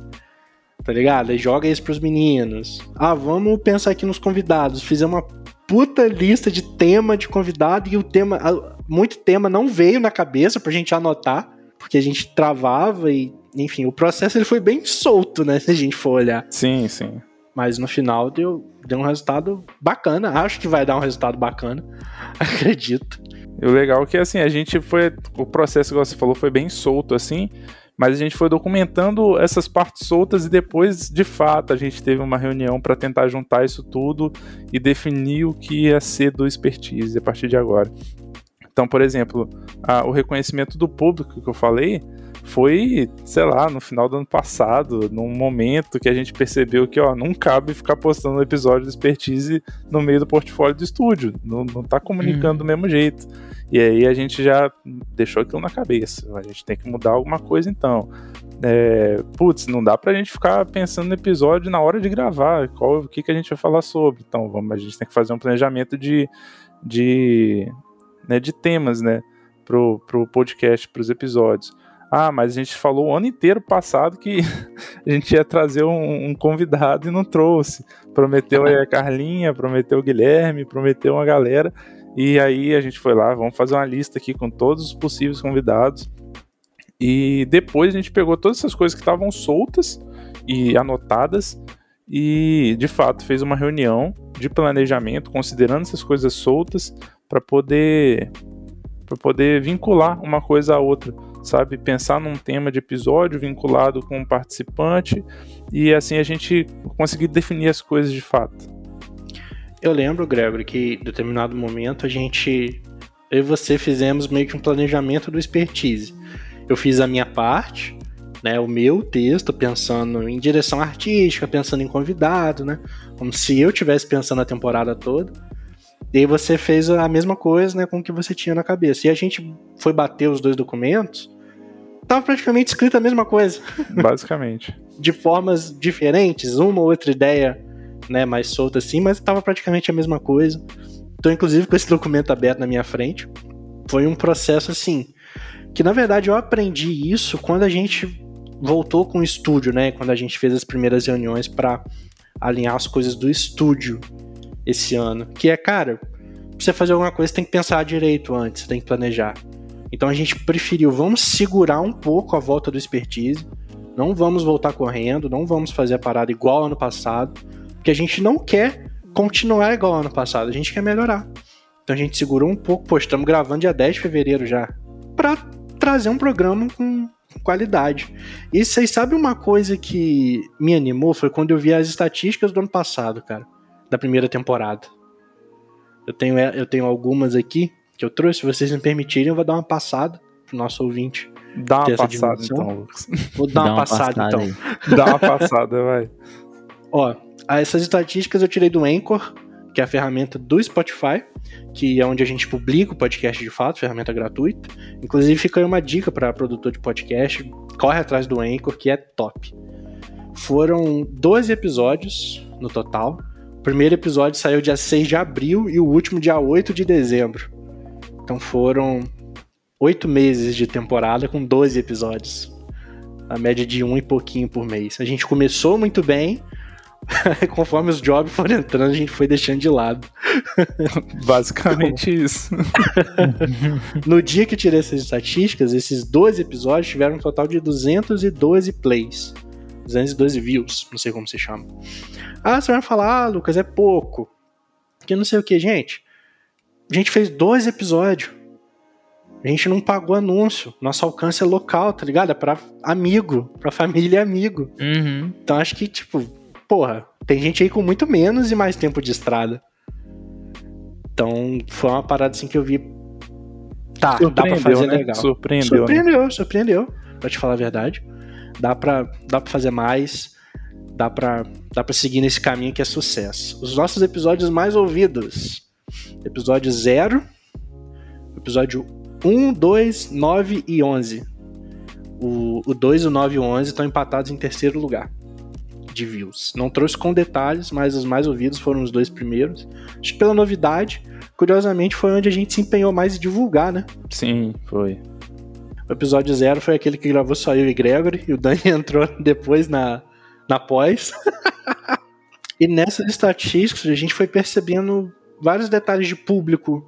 Tá ligado? Aí joga isso pros meninos. Ah, vamos pensar aqui nos convidados. Fizemos uma puta lista de tema de convidado e o tema, muito tema não veio na cabeça pra gente anotar, porque a gente travava e, enfim, o processo ele foi bem solto, né, [LAUGHS] se a gente for olhar. Sim, sim. Mas no final deu, deu um resultado bacana. Acho que vai dar um resultado bacana. [LAUGHS] Acredito. E o legal é que assim, a gente foi. O processo, que você falou, foi bem solto, assim. Mas a gente foi documentando essas partes soltas e depois, de fato, a gente teve uma reunião para tentar juntar isso tudo e definir o que ia ser do expertise a partir de agora. Então, por exemplo, a, o reconhecimento do público que eu falei foi, sei lá, no final do ano passado, num momento que a gente percebeu que, ó, não cabe ficar postando um episódio do Expertise no meio do portfólio do estúdio, não, não tá comunicando uhum. do mesmo jeito. E aí a gente já deixou aquilo na cabeça, a gente tem que mudar alguma coisa então. É, putz, não dá pra gente ficar pensando no episódio na hora de gravar, qual, o que, que a gente vai falar sobre. Então, vamos, a gente tem que fazer um planejamento de, de, né, de temas, né, pro, pro podcast, pros episódios. Ah, mas a gente falou o ano inteiro passado que [LAUGHS] a gente ia trazer um, um convidado e não trouxe. Prometeu a Carlinha, prometeu o Guilherme, prometeu uma galera. E aí a gente foi lá, vamos fazer uma lista aqui com todos os possíveis convidados. E depois a gente pegou todas essas coisas que estavam soltas e anotadas e de fato fez uma reunião de planejamento considerando essas coisas soltas para poder para poder vincular uma coisa a outra sabe? Pensar num tema de episódio vinculado com um participante e assim a gente conseguir definir as coisas de fato. Eu lembro, Gregory, que em determinado momento a gente, eu e você fizemos meio que um planejamento do expertise. Eu fiz a minha parte, né, o meu texto, pensando em direção artística, pensando em convidado, né, como se eu tivesse pensando a temporada toda. E aí você fez a mesma coisa, né, com o que você tinha na cabeça. E a gente foi bater os dois documentos, tava praticamente escrito a mesma coisa. [LAUGHS] Basicamente. De formas diferentes, uma ou outra ideia, né, mais solta assim, mas tava praticamente a mesma coisa. Tô inclusive com esse documento aberto na minha frente. Foi um processo assim, que na verdade eu aprendi isso quando a gente voltou com o estúdio, né, quando a gente fez as primeiras reuniões para alinhar as coisas do estúdio esse ano. Que é, cara, pra você fazer alguma coisa, você tem que pensar direito antes, tem que planejar. Então a gente preferiu, vamos segurar um pouco a volta do expertise, não vamos voltar correndo, não vamos fazer a parada igual ano passado, porque a gente não quer continuar igual ano passado, a gente quer melhorar. Então a gente segurou um pouco, pô, estamos gravando dia 10 de fevereiro já, para trazer um programa com qualidade. E vocês sabem uma coisa que me animou? Foi quando eu vi as estatísticas do ano passado, cara da primeira temporada. Eu tenho, eu tenho algumas aqui que eu trouxe. Se vocês me permitirem, eu vou dar uma passada pro nosso ouvinte. Dá uma passada então, Lucas. Vou dar, Dá uma, uma passada, passada então. [LAUGHS] Dá uma passada, vai. Ó, essas estatísticas eu tirei do Anchor, que é a ferramenta do Spotify, que é onde a gente publica o podcast de fato, ferramenta gratuita. Inclusive fica aí uma dica para produtor de podcast, corre atrás do Anchor, que é top. Foram 12 episódios no total, o primeiro episódio saiu dia 6 de abril e o último dia 8 de dezembro. Então foram oito meses de temporada com 12 episódios. A média de um e pouquinho por mês. A gente começou muito bem, [LAUGHS] conforme os jobs foram entrando, a gente foi deixando de lado. [LAUGHS] Basicamente isso. [LAUGHS] no dia que eu tirei essas estatísticas, esses 12 episódios tiveram um total de 212 plays. 212 views, não sei como se chama. Ah, você vai falar, ah, Lucas, é pouco. Que não sei o que, gente. A gente fez dois episódios. A gente não pagou anúncio. Nosso alcance é local, tá ligado? É pra amigo, pra família e amigo. Uhum. Então acho que, tipo, porra, tem gente aí com muito menos e mais tempo de estrada. Então foi uma parada assim que eu vi. Tá, dá pra fazer né? legal. Surpreendeu. Surpreendeu, né? surpreendeu, pra te falar a verdade. Dá pra, dá pra fazer mais dá pra, dá pra seguir nesse caminho que é sucesso. Os nossos episódios mais ouvidos: episódio 0, episódio 1, 2, 9 e 11. o, o 2, o 9 e o 11 estão empatados em terceiro lugar de views. Não trouxe com detalhes, mas os mais ouvidos foram os dois primeiros. Acho que pela novidade, curiosamente, foi onde a gente se empenhou mais em divulgar, né? Sim, foi. O episódio zero foi aquele que gravou só eu e Gregory, e o Dani [LAUGHS] entrou depois na, na pós. [LAUGHS] e nessas estatísticas a gente foi percebendo vários detalhes de público,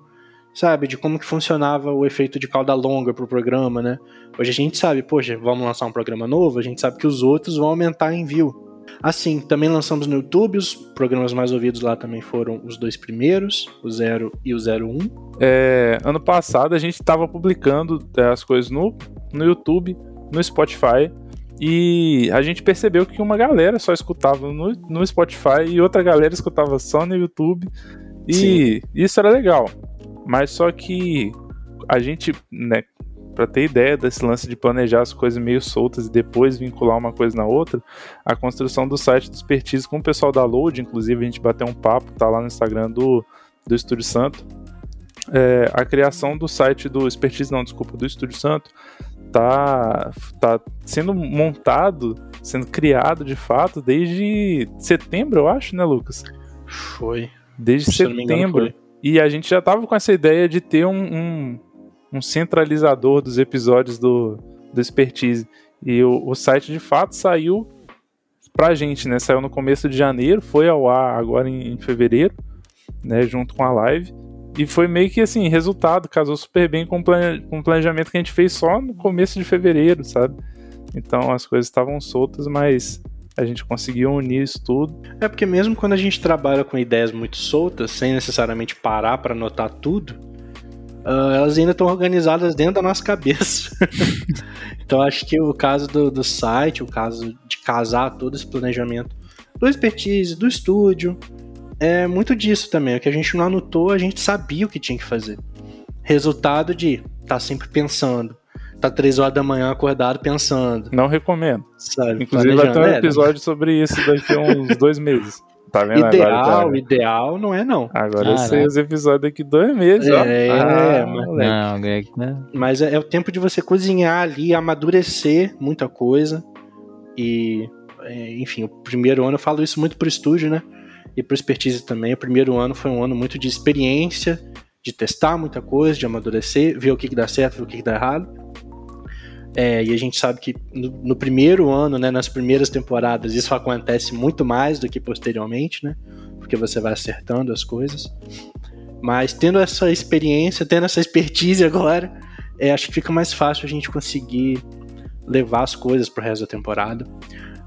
sabe? De como que funcionava o efeito de cauda longa pro programa, né? Hoje a gente sabe, poxa, vamos lançar um programa novo, a gente sabe que os outros vão aumentar em view. Assim, também lançamos no YouTube, os programas mais ouvidos lá também foram os dois primeiros, o 0 e o 01. É, ano passado a gente estava publicando é, as coisas no, no YouTube, no Spotify, e a gente percebeu que uma galera só escutava no, no Spotify e outra galera escutava só no YouTube, e Sim. isso era legal. Mas só que a gente, né, para ter ideia desse lance de planejar as coisas meio soltas e depois vincular uma coisa na outra, a construção do site do Expertise com o pessoal da Load, inclusive a gente bateu um papo, tá lá no Instagram do, do Estúdio Santo. É, a criação do site do Expertise, não, desculpa, do Estúdio Santo, tá, tá sendo montado, sendo criado de fato desde setembro, eu acho, né, Lucas? Foi. Desde setembro. E a gente já tava com essa ideia de ter um, um um centralizador dos episódios do, do Expertise. E o, o site de fato saiu pra gente, né? Saiu no começo de janeiro, foi ao ar agora em, em fevereiro, né? Junto com a live. E foi meio que assim, resultado, casou super bem com, com o planejamento que a gente fez só no começo de fevereiro, sabe? Então as coisas estavam soltas, mas a gente conseguiu unir isso tudo. É porque mesmo quando a gente trabalha com ideias muito soltas, sem necessariamente parar para anotar tudo, uh, elas ainda estão organizadas dentro da nossa cabeça. [LAUGHS] então acho que o caso do, do site, o caso de casar todo esse planejamento do expertise, do estúdio, é muito disso também. O que a gente não anotou, a gente sabia o que tinha que fazer. Resultado de estar tá sempre pensando. Tá três horas da manhã acordado pensando. Não recomendo. Sabe, Inclusive vai ter um episódio sobre isso daqui a uns dois meses. Tá vendo ideal, agora, tá... ideal não é não. Agora eu sei os episódios daqui dois meses, é, ó. É, ah, mas, não, Greg, né? Mas é, é, o tempo de você cozinhar ali, amadurecer muita coisa. E, é, enfim, o primeiro ano eu falo isso muito pro estúdio, né? E pro expertise também. O primeiro ano foi um ano muito de experiência, de testar muita coisa, de amadurecer, ver o que, que dá certo, ver o que, que dá errado. É, e a gente sabe que no, no, primeiro ano, né, nas primeiras temporadas, isso acontece muito mais do que posteriormente, né? Porque você vai acertando as coisas. Mas tendo essa experiência, tendo essa expertise agora, é, acho que fica mais fácil a gente conseguir levar as coisas pro resto da temporada.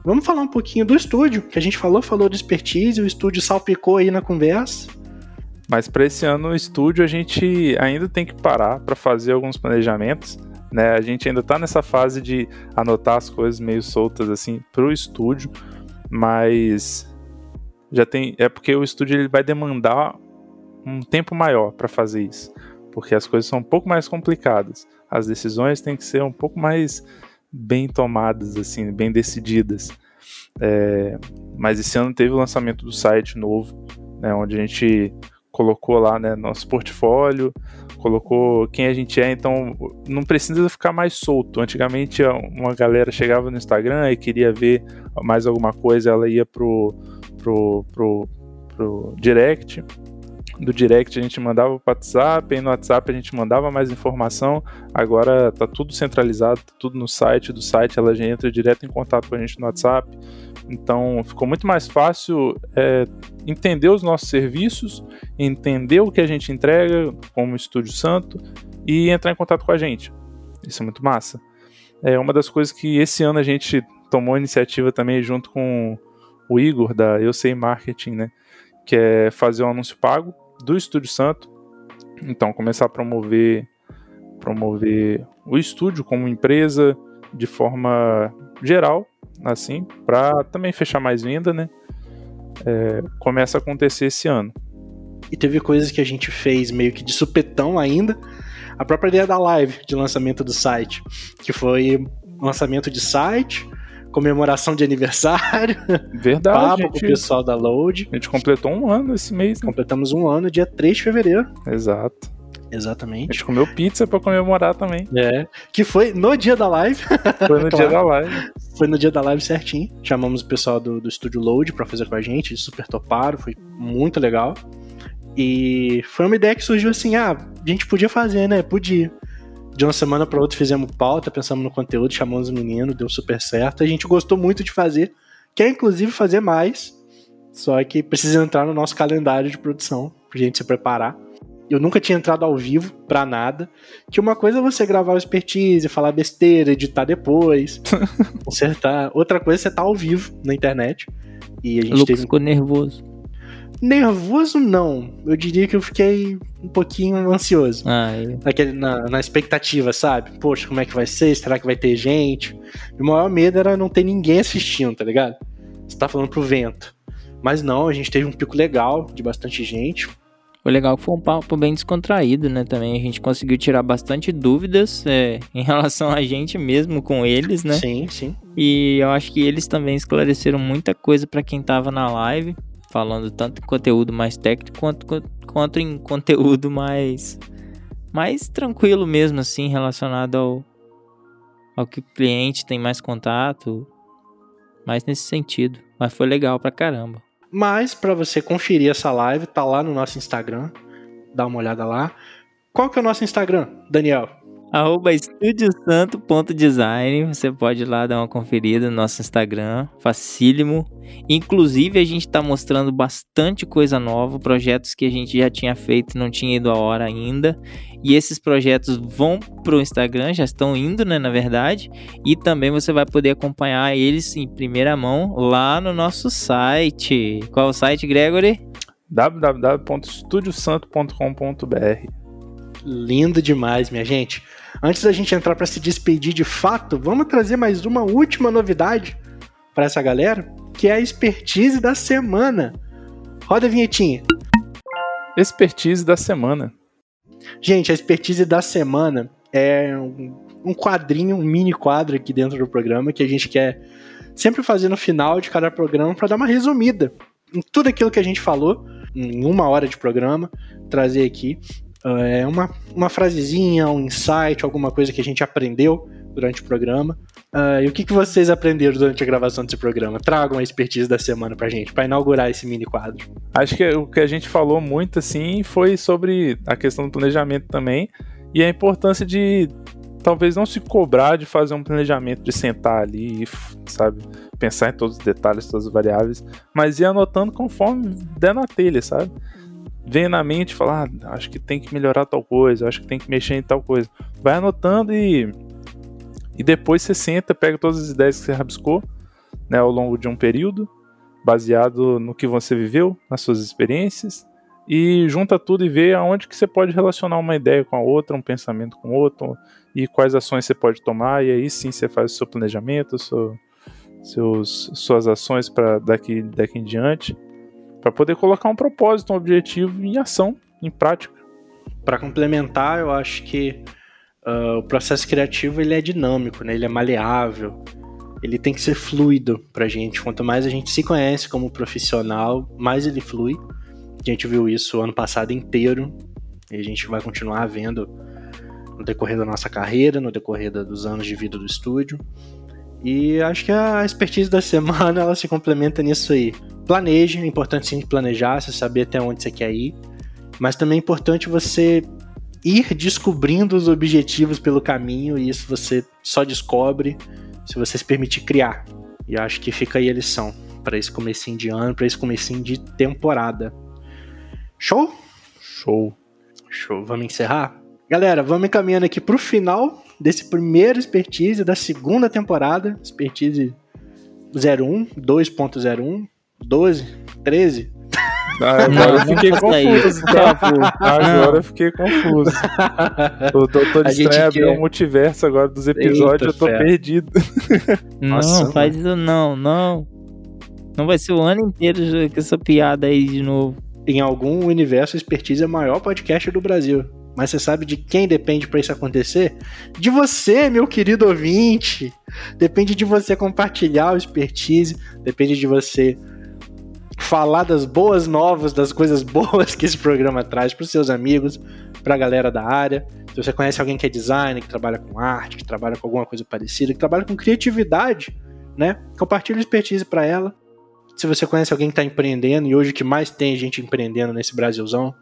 Vamos falar um pouquinho do estúdio, que a gente falou, falou de expertise, o estúdio salpicou aí na conversa. Mas para esse ano, o estúdio a gente ainda tem que parar para fazer alguns planejamentos. Né? A gente ainda está nessa fase de anotar as coisas meio soltas assim pro estúdio, mas já tem é porque o estúdio ele vai demandar um tempo maior para fazer isso, porque as coisas são um pouco mais complicadas. As decisões têm que ser um pouco mais bem tomadas, assim, bem decididas. É, mas esse ano teve o lançamento do site novo, né, onde a gente colocou lá né, nosso portfólio, colocou quem a gente é, então não precisa ficar mais solto. Antigamente uma galera chegava no Instagram e queria ver mais alguma coisa, ela ia pro, pro, pro, pro direct. Do direct a gente mandava pro WhatsApp, e no WhatsApp a gente mandava mais informação. Agora tá tudo centralizado, tá tudo no site. Do site ela já entra direto em contato com a gente no WhatsApp. Então ficou muito mais fácil é, entender os nossos serviços, entender o que a gente entrega como Estúdio Santo e entrar em contato com a gente. Isso é muito massa. É uma das coisas que esse ano a gente tomou iniciativa também junto com o Igor da Eu Sei Marketing, né? Que é fazer um anúncio pago do Estúdio Santo. Então começar a promover promover o estúdio como empresa de forma geral assim, para também fechar mais venda, né? É, começa a acontecer esse ano. E teve coisas que a gente fez meio que de supetão ainda. A própria ideia da live de lançamento do site, que foi lançamento de site, comemoração de aniversário. [LAUGHS] Verdade. Papo gente, com o pessoal da Load. A gente completou um ano esse mês. Né? Completamos um ano, dia 3 de fevereiro. Exato. A Exatamente. gente comeu pizza pra comemorar também. É. Que foi no dia da live. [LAUGHS] Foi no dia Claro. da live. Foi no dia da live certinho. Chamamos o pessoal do, do Estúdio Load pra fazer com a gente. Eles super toparam. Foi muito legal. E foi uma ideia que surgiu assim: ah, a gente podia fazer, né? Podia. De uma semana pra outra fizemos pauta, pensamos no conteúdo, chamamos os meninos, deu super certo. A gente gostou muito de fazer. Quer inclusive fazer mais. Só que precisa entrar no nosso calendário de produção pra gente se preparar. Eu nunca tinha entrado ao vivo pra nada. Que uma coisa é você gravar o expertise, falar besteira, editar depois, [LAUGHS] consertar. Outra coisa é você tá ao vivo na internet. E a O gente Lucas teve. ficou nervoso. Nervoso, não. Eu diria que eu fiquei um pouquinho ansioso. Ah, é. Naquele, na, na expectativa, sabe? Poxa, como é que vai ser? Será que vai ter gente? O maior medo era não ter ninguém assistindo, tá ligado? Você tá falando pro vento. Mas não, a gente teve um pico legal de bastante gente. Foi legal que foi um papo bem descontraído, né? Também a gente conseguiu tirar bastante dúvidas é, em [LAUGHS] relação a gente mesmo com eles, né? Sim, sim. E eu acho que eles também esclareceram muita coisa pra quem tava na live, falando tanto em conteúdo mais técnico quanto, quanto em conteúdo mais mais tranquilo mesmo assim, relacionado ao ao que o cliente tem mais contato, mais nesse sentido. Mas foi legal pra caramba. Mas para você conferir essa live, tá lá no nosso Instagram. Dá uma olhada lá. Qual que é o nosso Instagram, Daniel? Arroba estudiosanto.design. Você pode ir lá dar uma conferida no nosso Instagram. Facílimo. Inclusive, a gente está mostrando bastante coisa nova, projetos que a gente já tinha feito e não tinha ido a hora ainda. E esses projetos vão pro Instagram, já estão indo, né, na verdade. E também você vai poder acompanhar eles em primeira mão lá no nosso site. Qual é o site, Gregory? www.estudiosanto.com.br Lindo demais, minha gente. Antes da gente entrar para se despedir de fato, vamos trazer mais uma última novidade para essa galera, que é a expertise da semana. Roda a vinhetinha. Expertise da semana. Gente, a expertise da semana é um quadrinho, um mini quadro aqui dentro do programa que a gente quer sempre fazer no final de cada programa para dar uma resumida em tudo aquilo que a gente falou em uma hora de programa, trazer aqui é uma, uma frasezinha, um insight, alguma coisa que a gente aprendeu durante o programa. Uh, e o que, que vocês aprenderam durante a gravação desse programa? Tragam a expertise da semana pra gente, para inaugurar esse mini quadro. Acho que o que a gente falou muito assim foi sobre a questão do planejamento também e a importância de talvez não se cobrar de fazer um planejamento, de sentar ali e, sabe, pensar em todos os detalhes, todas as variáveis, mas ir anotando conforme der na telha, sabe? Vem na mente e falar, ah, acho que tem que melhorar tal coisa, acho que tem que mexer em tal coisa. Vai anotando e e depois você senta, pega todas as ideias que você rabiscou, né, ao longo de um período, baseado no que você viveu, nas suas experiências, e junta tudo e vê aonde que você pode relacionar uma ideia com a outra, um pensamento com outro, e quais ações você pode tomar, e aí sim você faz o seu planejamento, seu, seus, suas ações para daqui, daqui em diante, para poder colocar um propósito, um objetivo em ação, em prática. Para complementar, eu acho que uh, o processo criativo ele é dinâmico, né? ele é maleável, ele tem que ser fluido pra gente. Quanto mais a gente se conhece como profissional, mais ele flui. A gente viu isso ano passado inteiro e a gente vai continuar vendo no decorrer da nossa carreira, no decorrer dos anos de vida do estúdio. E acho que a expertise da semana [LAUGHS] ela se complementa nisso aí. Planeje, é importante sim planejar, você saber até onde você quer ir, mas também é importante você ir descobrindo os objetivos pelo caminho e isso você só descobre se você se permitir criar. E acho que fica aí a lição para esse comecinho de ano, para esse comecinho de temporada. Show? Show. Show. Vamos encerrar? Galera, vamos encaminhando aqui pro final desse primeiro expertise da segunda temporada. Expertise 01, 2.01, 12, 13. Ah, [LAUGHS] agora Não, eu fiquei confuso. tá? Agora eu fiquei confuso. [LAUGHS] Eu tô, gente distraído, abriu quer- o multiverso agora dos episódios, Eita eu tô ferro. perdido. [LAUGHS] Nossa, não, faz isso não, não. Não vai ser o ano inteiro com essa piada aí de novo. Em algum universo, a Expertise é o maior podcast do Brasil. Mas você sabe de quem depende para isso acontecer? De você, meu querido ouvinte. Depende de você compartilhar o Expertise, depende de você falar das boas novas, das coisas boas que esse programa traz para seus amigos, pra galera da área. Se você conhece alguém que é designer, que trabalha com arte, que trabalha com alguma coisa parecida, que trabalha com criatividade, né? Compartilhe expertise para ela. Se você conhece alguém que está empreendendo, e hoje o que mais tem gente empreendendo nesse Brasilzão,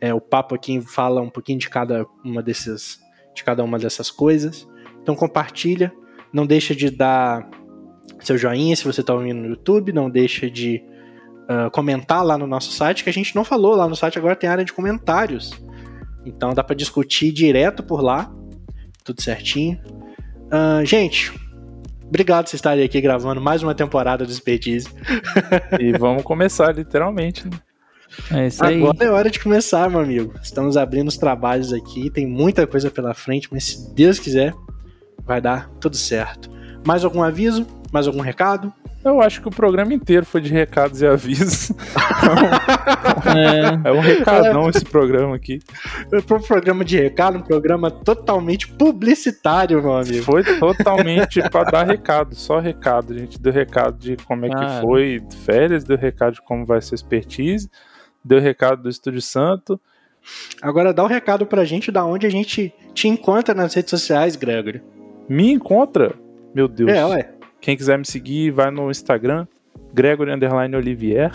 é, o papo aqui fala um pouquinho de cada uma desses, de cada uma dessas coisas. Então compartilha, não deixa de dar seu joinha se você está ouvindo no YouTube, não deixa de uh, comentar lá no nosso site, que a gente não falou, lá no site agora tem área de comentários. Então dá para discutir direto por lá, tudo certinho. Uh, gente, obrigado por vocês estarem aqui gravando mais uma temporada do Expertise. E vamos começar, literalmente, né? É isso aí. Agora é hora de começar, meu amigo. Estamos abrindo os trabalhos aqui, tem muita coisa pela frente, mas se Deus quiser, vai dar tudo certo. Mais algum aviso? Mais algum recado? Eu acho que o programa inteiro foi de recados e avisos. [LAUGHS] É, É um recadão esse programa aqui. Foi um programa de recado, um programa totalmente publicitário, meu amigo. Foi totalmente pra dar recado, só recado. A gente deu recado de como é que Cara. foi férias, deu recado de como vai ser a expertise, deu recado do Estúdio Santo. Agora dá o um recado pra gente da onde a gente te encontra nas redes sociais, Gregory. Me encontra, meu Deus. É, ué. Quem quiser me seguir, vai no Instagram, Gregory Underline Olivier,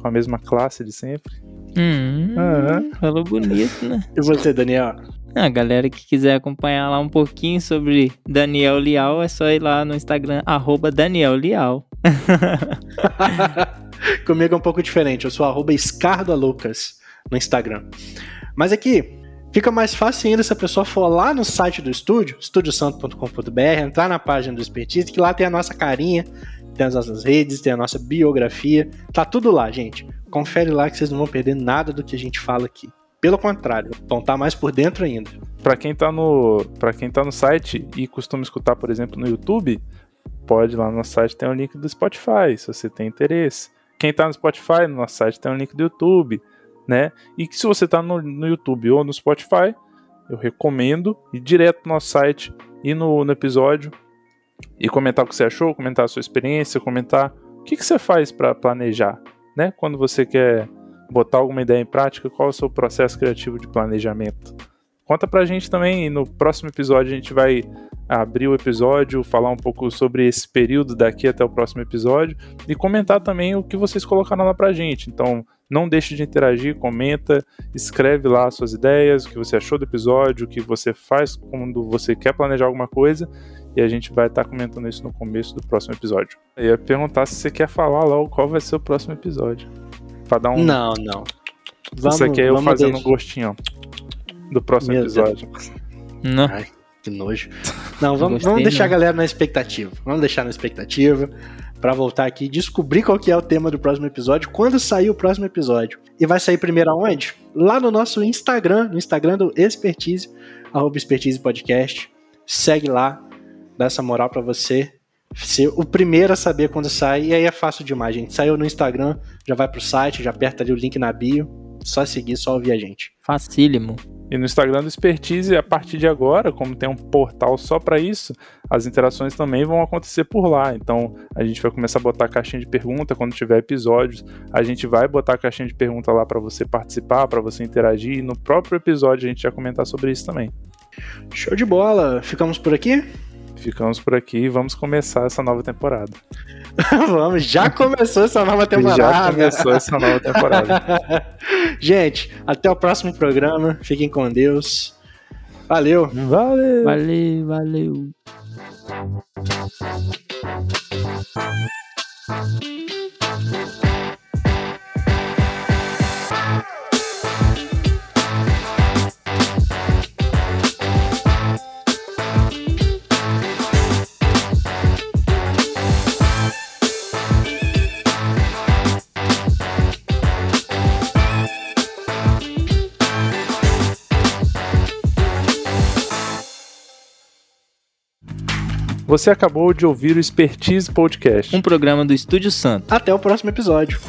com a mesma classe de sempre. hum, falou bonito, né? E você, Daniel? A galera que quiser acompanhar lá um pouquinho sobre Daniel Lial, é só ir lá no Instagram, arroba Daniel Lial. [LAUGHS] Comigo é um pouco diferente. Eu sou arroba no Instagram. Mas aqui, fica mais fácil ainda se a pessoa for lá no site do estúdio, estudiosanto.com.br, entrar na página do Expertise, que lá tem a nossa carinha, tem as nossas redes, tem a nossa biografia. Tá tudo lá, gente. Confere lá que vocês não vão perder nada do que a gente fala aqui. Pelo contrário, vão estar mais por dentro ainda. Pra quem tá no, para quem tá no site e costuma escutar, por exemplo, no YouTube, pode lá no nosso site tem o link do Spotify, se você tem interesse. Quem tá no Spotify, no nosso site tem o link do YouTube, né? E se você tá no, no YouTube ou no Spotify, eu recomendo ir direto no nosso site e no, no episódio e comentar o que você achou, comentar a sua experiência, comentar o que, que você faz para planejar, né? Quando você quer botar alguma ideia em prática, qual é o seu processo criativo de planejamento? Conta pra gente também, e no próximo episódio a gente vai abrir o episódio, falar um pouco sobre esse período daqui até o próximo episódio e comentar também o que vocês colocaram lá pra gente. Então, não deixe de interagir, comenta, escreve lá suas ideias, o que você achou do episódio, o que você faz quando você quer planejar alguma coisa e a gente vai estar comentando isso no começo do próximo episódio. Eu ia perguntar se você quer falar logo qual vai ser o próximo episódio. Pra dar um. Não, não. isso aqui é eu vamos fazendo um gostinho, ó, do próximo Meu episódio. Não. Que nojo. Não, vamos, Gostei, vamos deixar não. a galera na expectativa. Vamos deixar na expectativa pra voltar aqui e descobrir qual que é o tema do próximo episódio, quando sair o próximo episódio. E vai sair primeiro aonde? Lá no nosso Instagram, no Instagram do Expertise, arroba Expertise Podcast. Segue lá, dá essa moral pra você ser o primeiro a saber quando sai. E aí é fácil demais, gente. Saiu no Instagram, já vai pro site, já aperta ali o link na bio. Só seguir, só ouvir a gente. Facílimo. E no Instagram do Expertise, a partir de agora, como tem um portal só para isso, as interações também vão acontecer por lá. Então, a gente vai começar a botar caixinha de pergunta quando tiver episódios. A gente vai botar caixinha de pergunta lá para você participar, para você interagir. E no próprio episódio a gente vai comentar sobre isso também. Show de bola! Ficamos por aqui? Ficamos por aqui e vamos começar essa nova temporada. [LAUGHS] Vamos, já começou essa nova Já temporada. começou essa nova temporada. [LAUGHS] Gente, até o próximo programa. Fiquem com Deus. Valeu. Valeu! Valeu, valeu. Você acabou de ouvir o Expertise Podcast. Um programa do Estúdio Santo. Até o próximo episódio.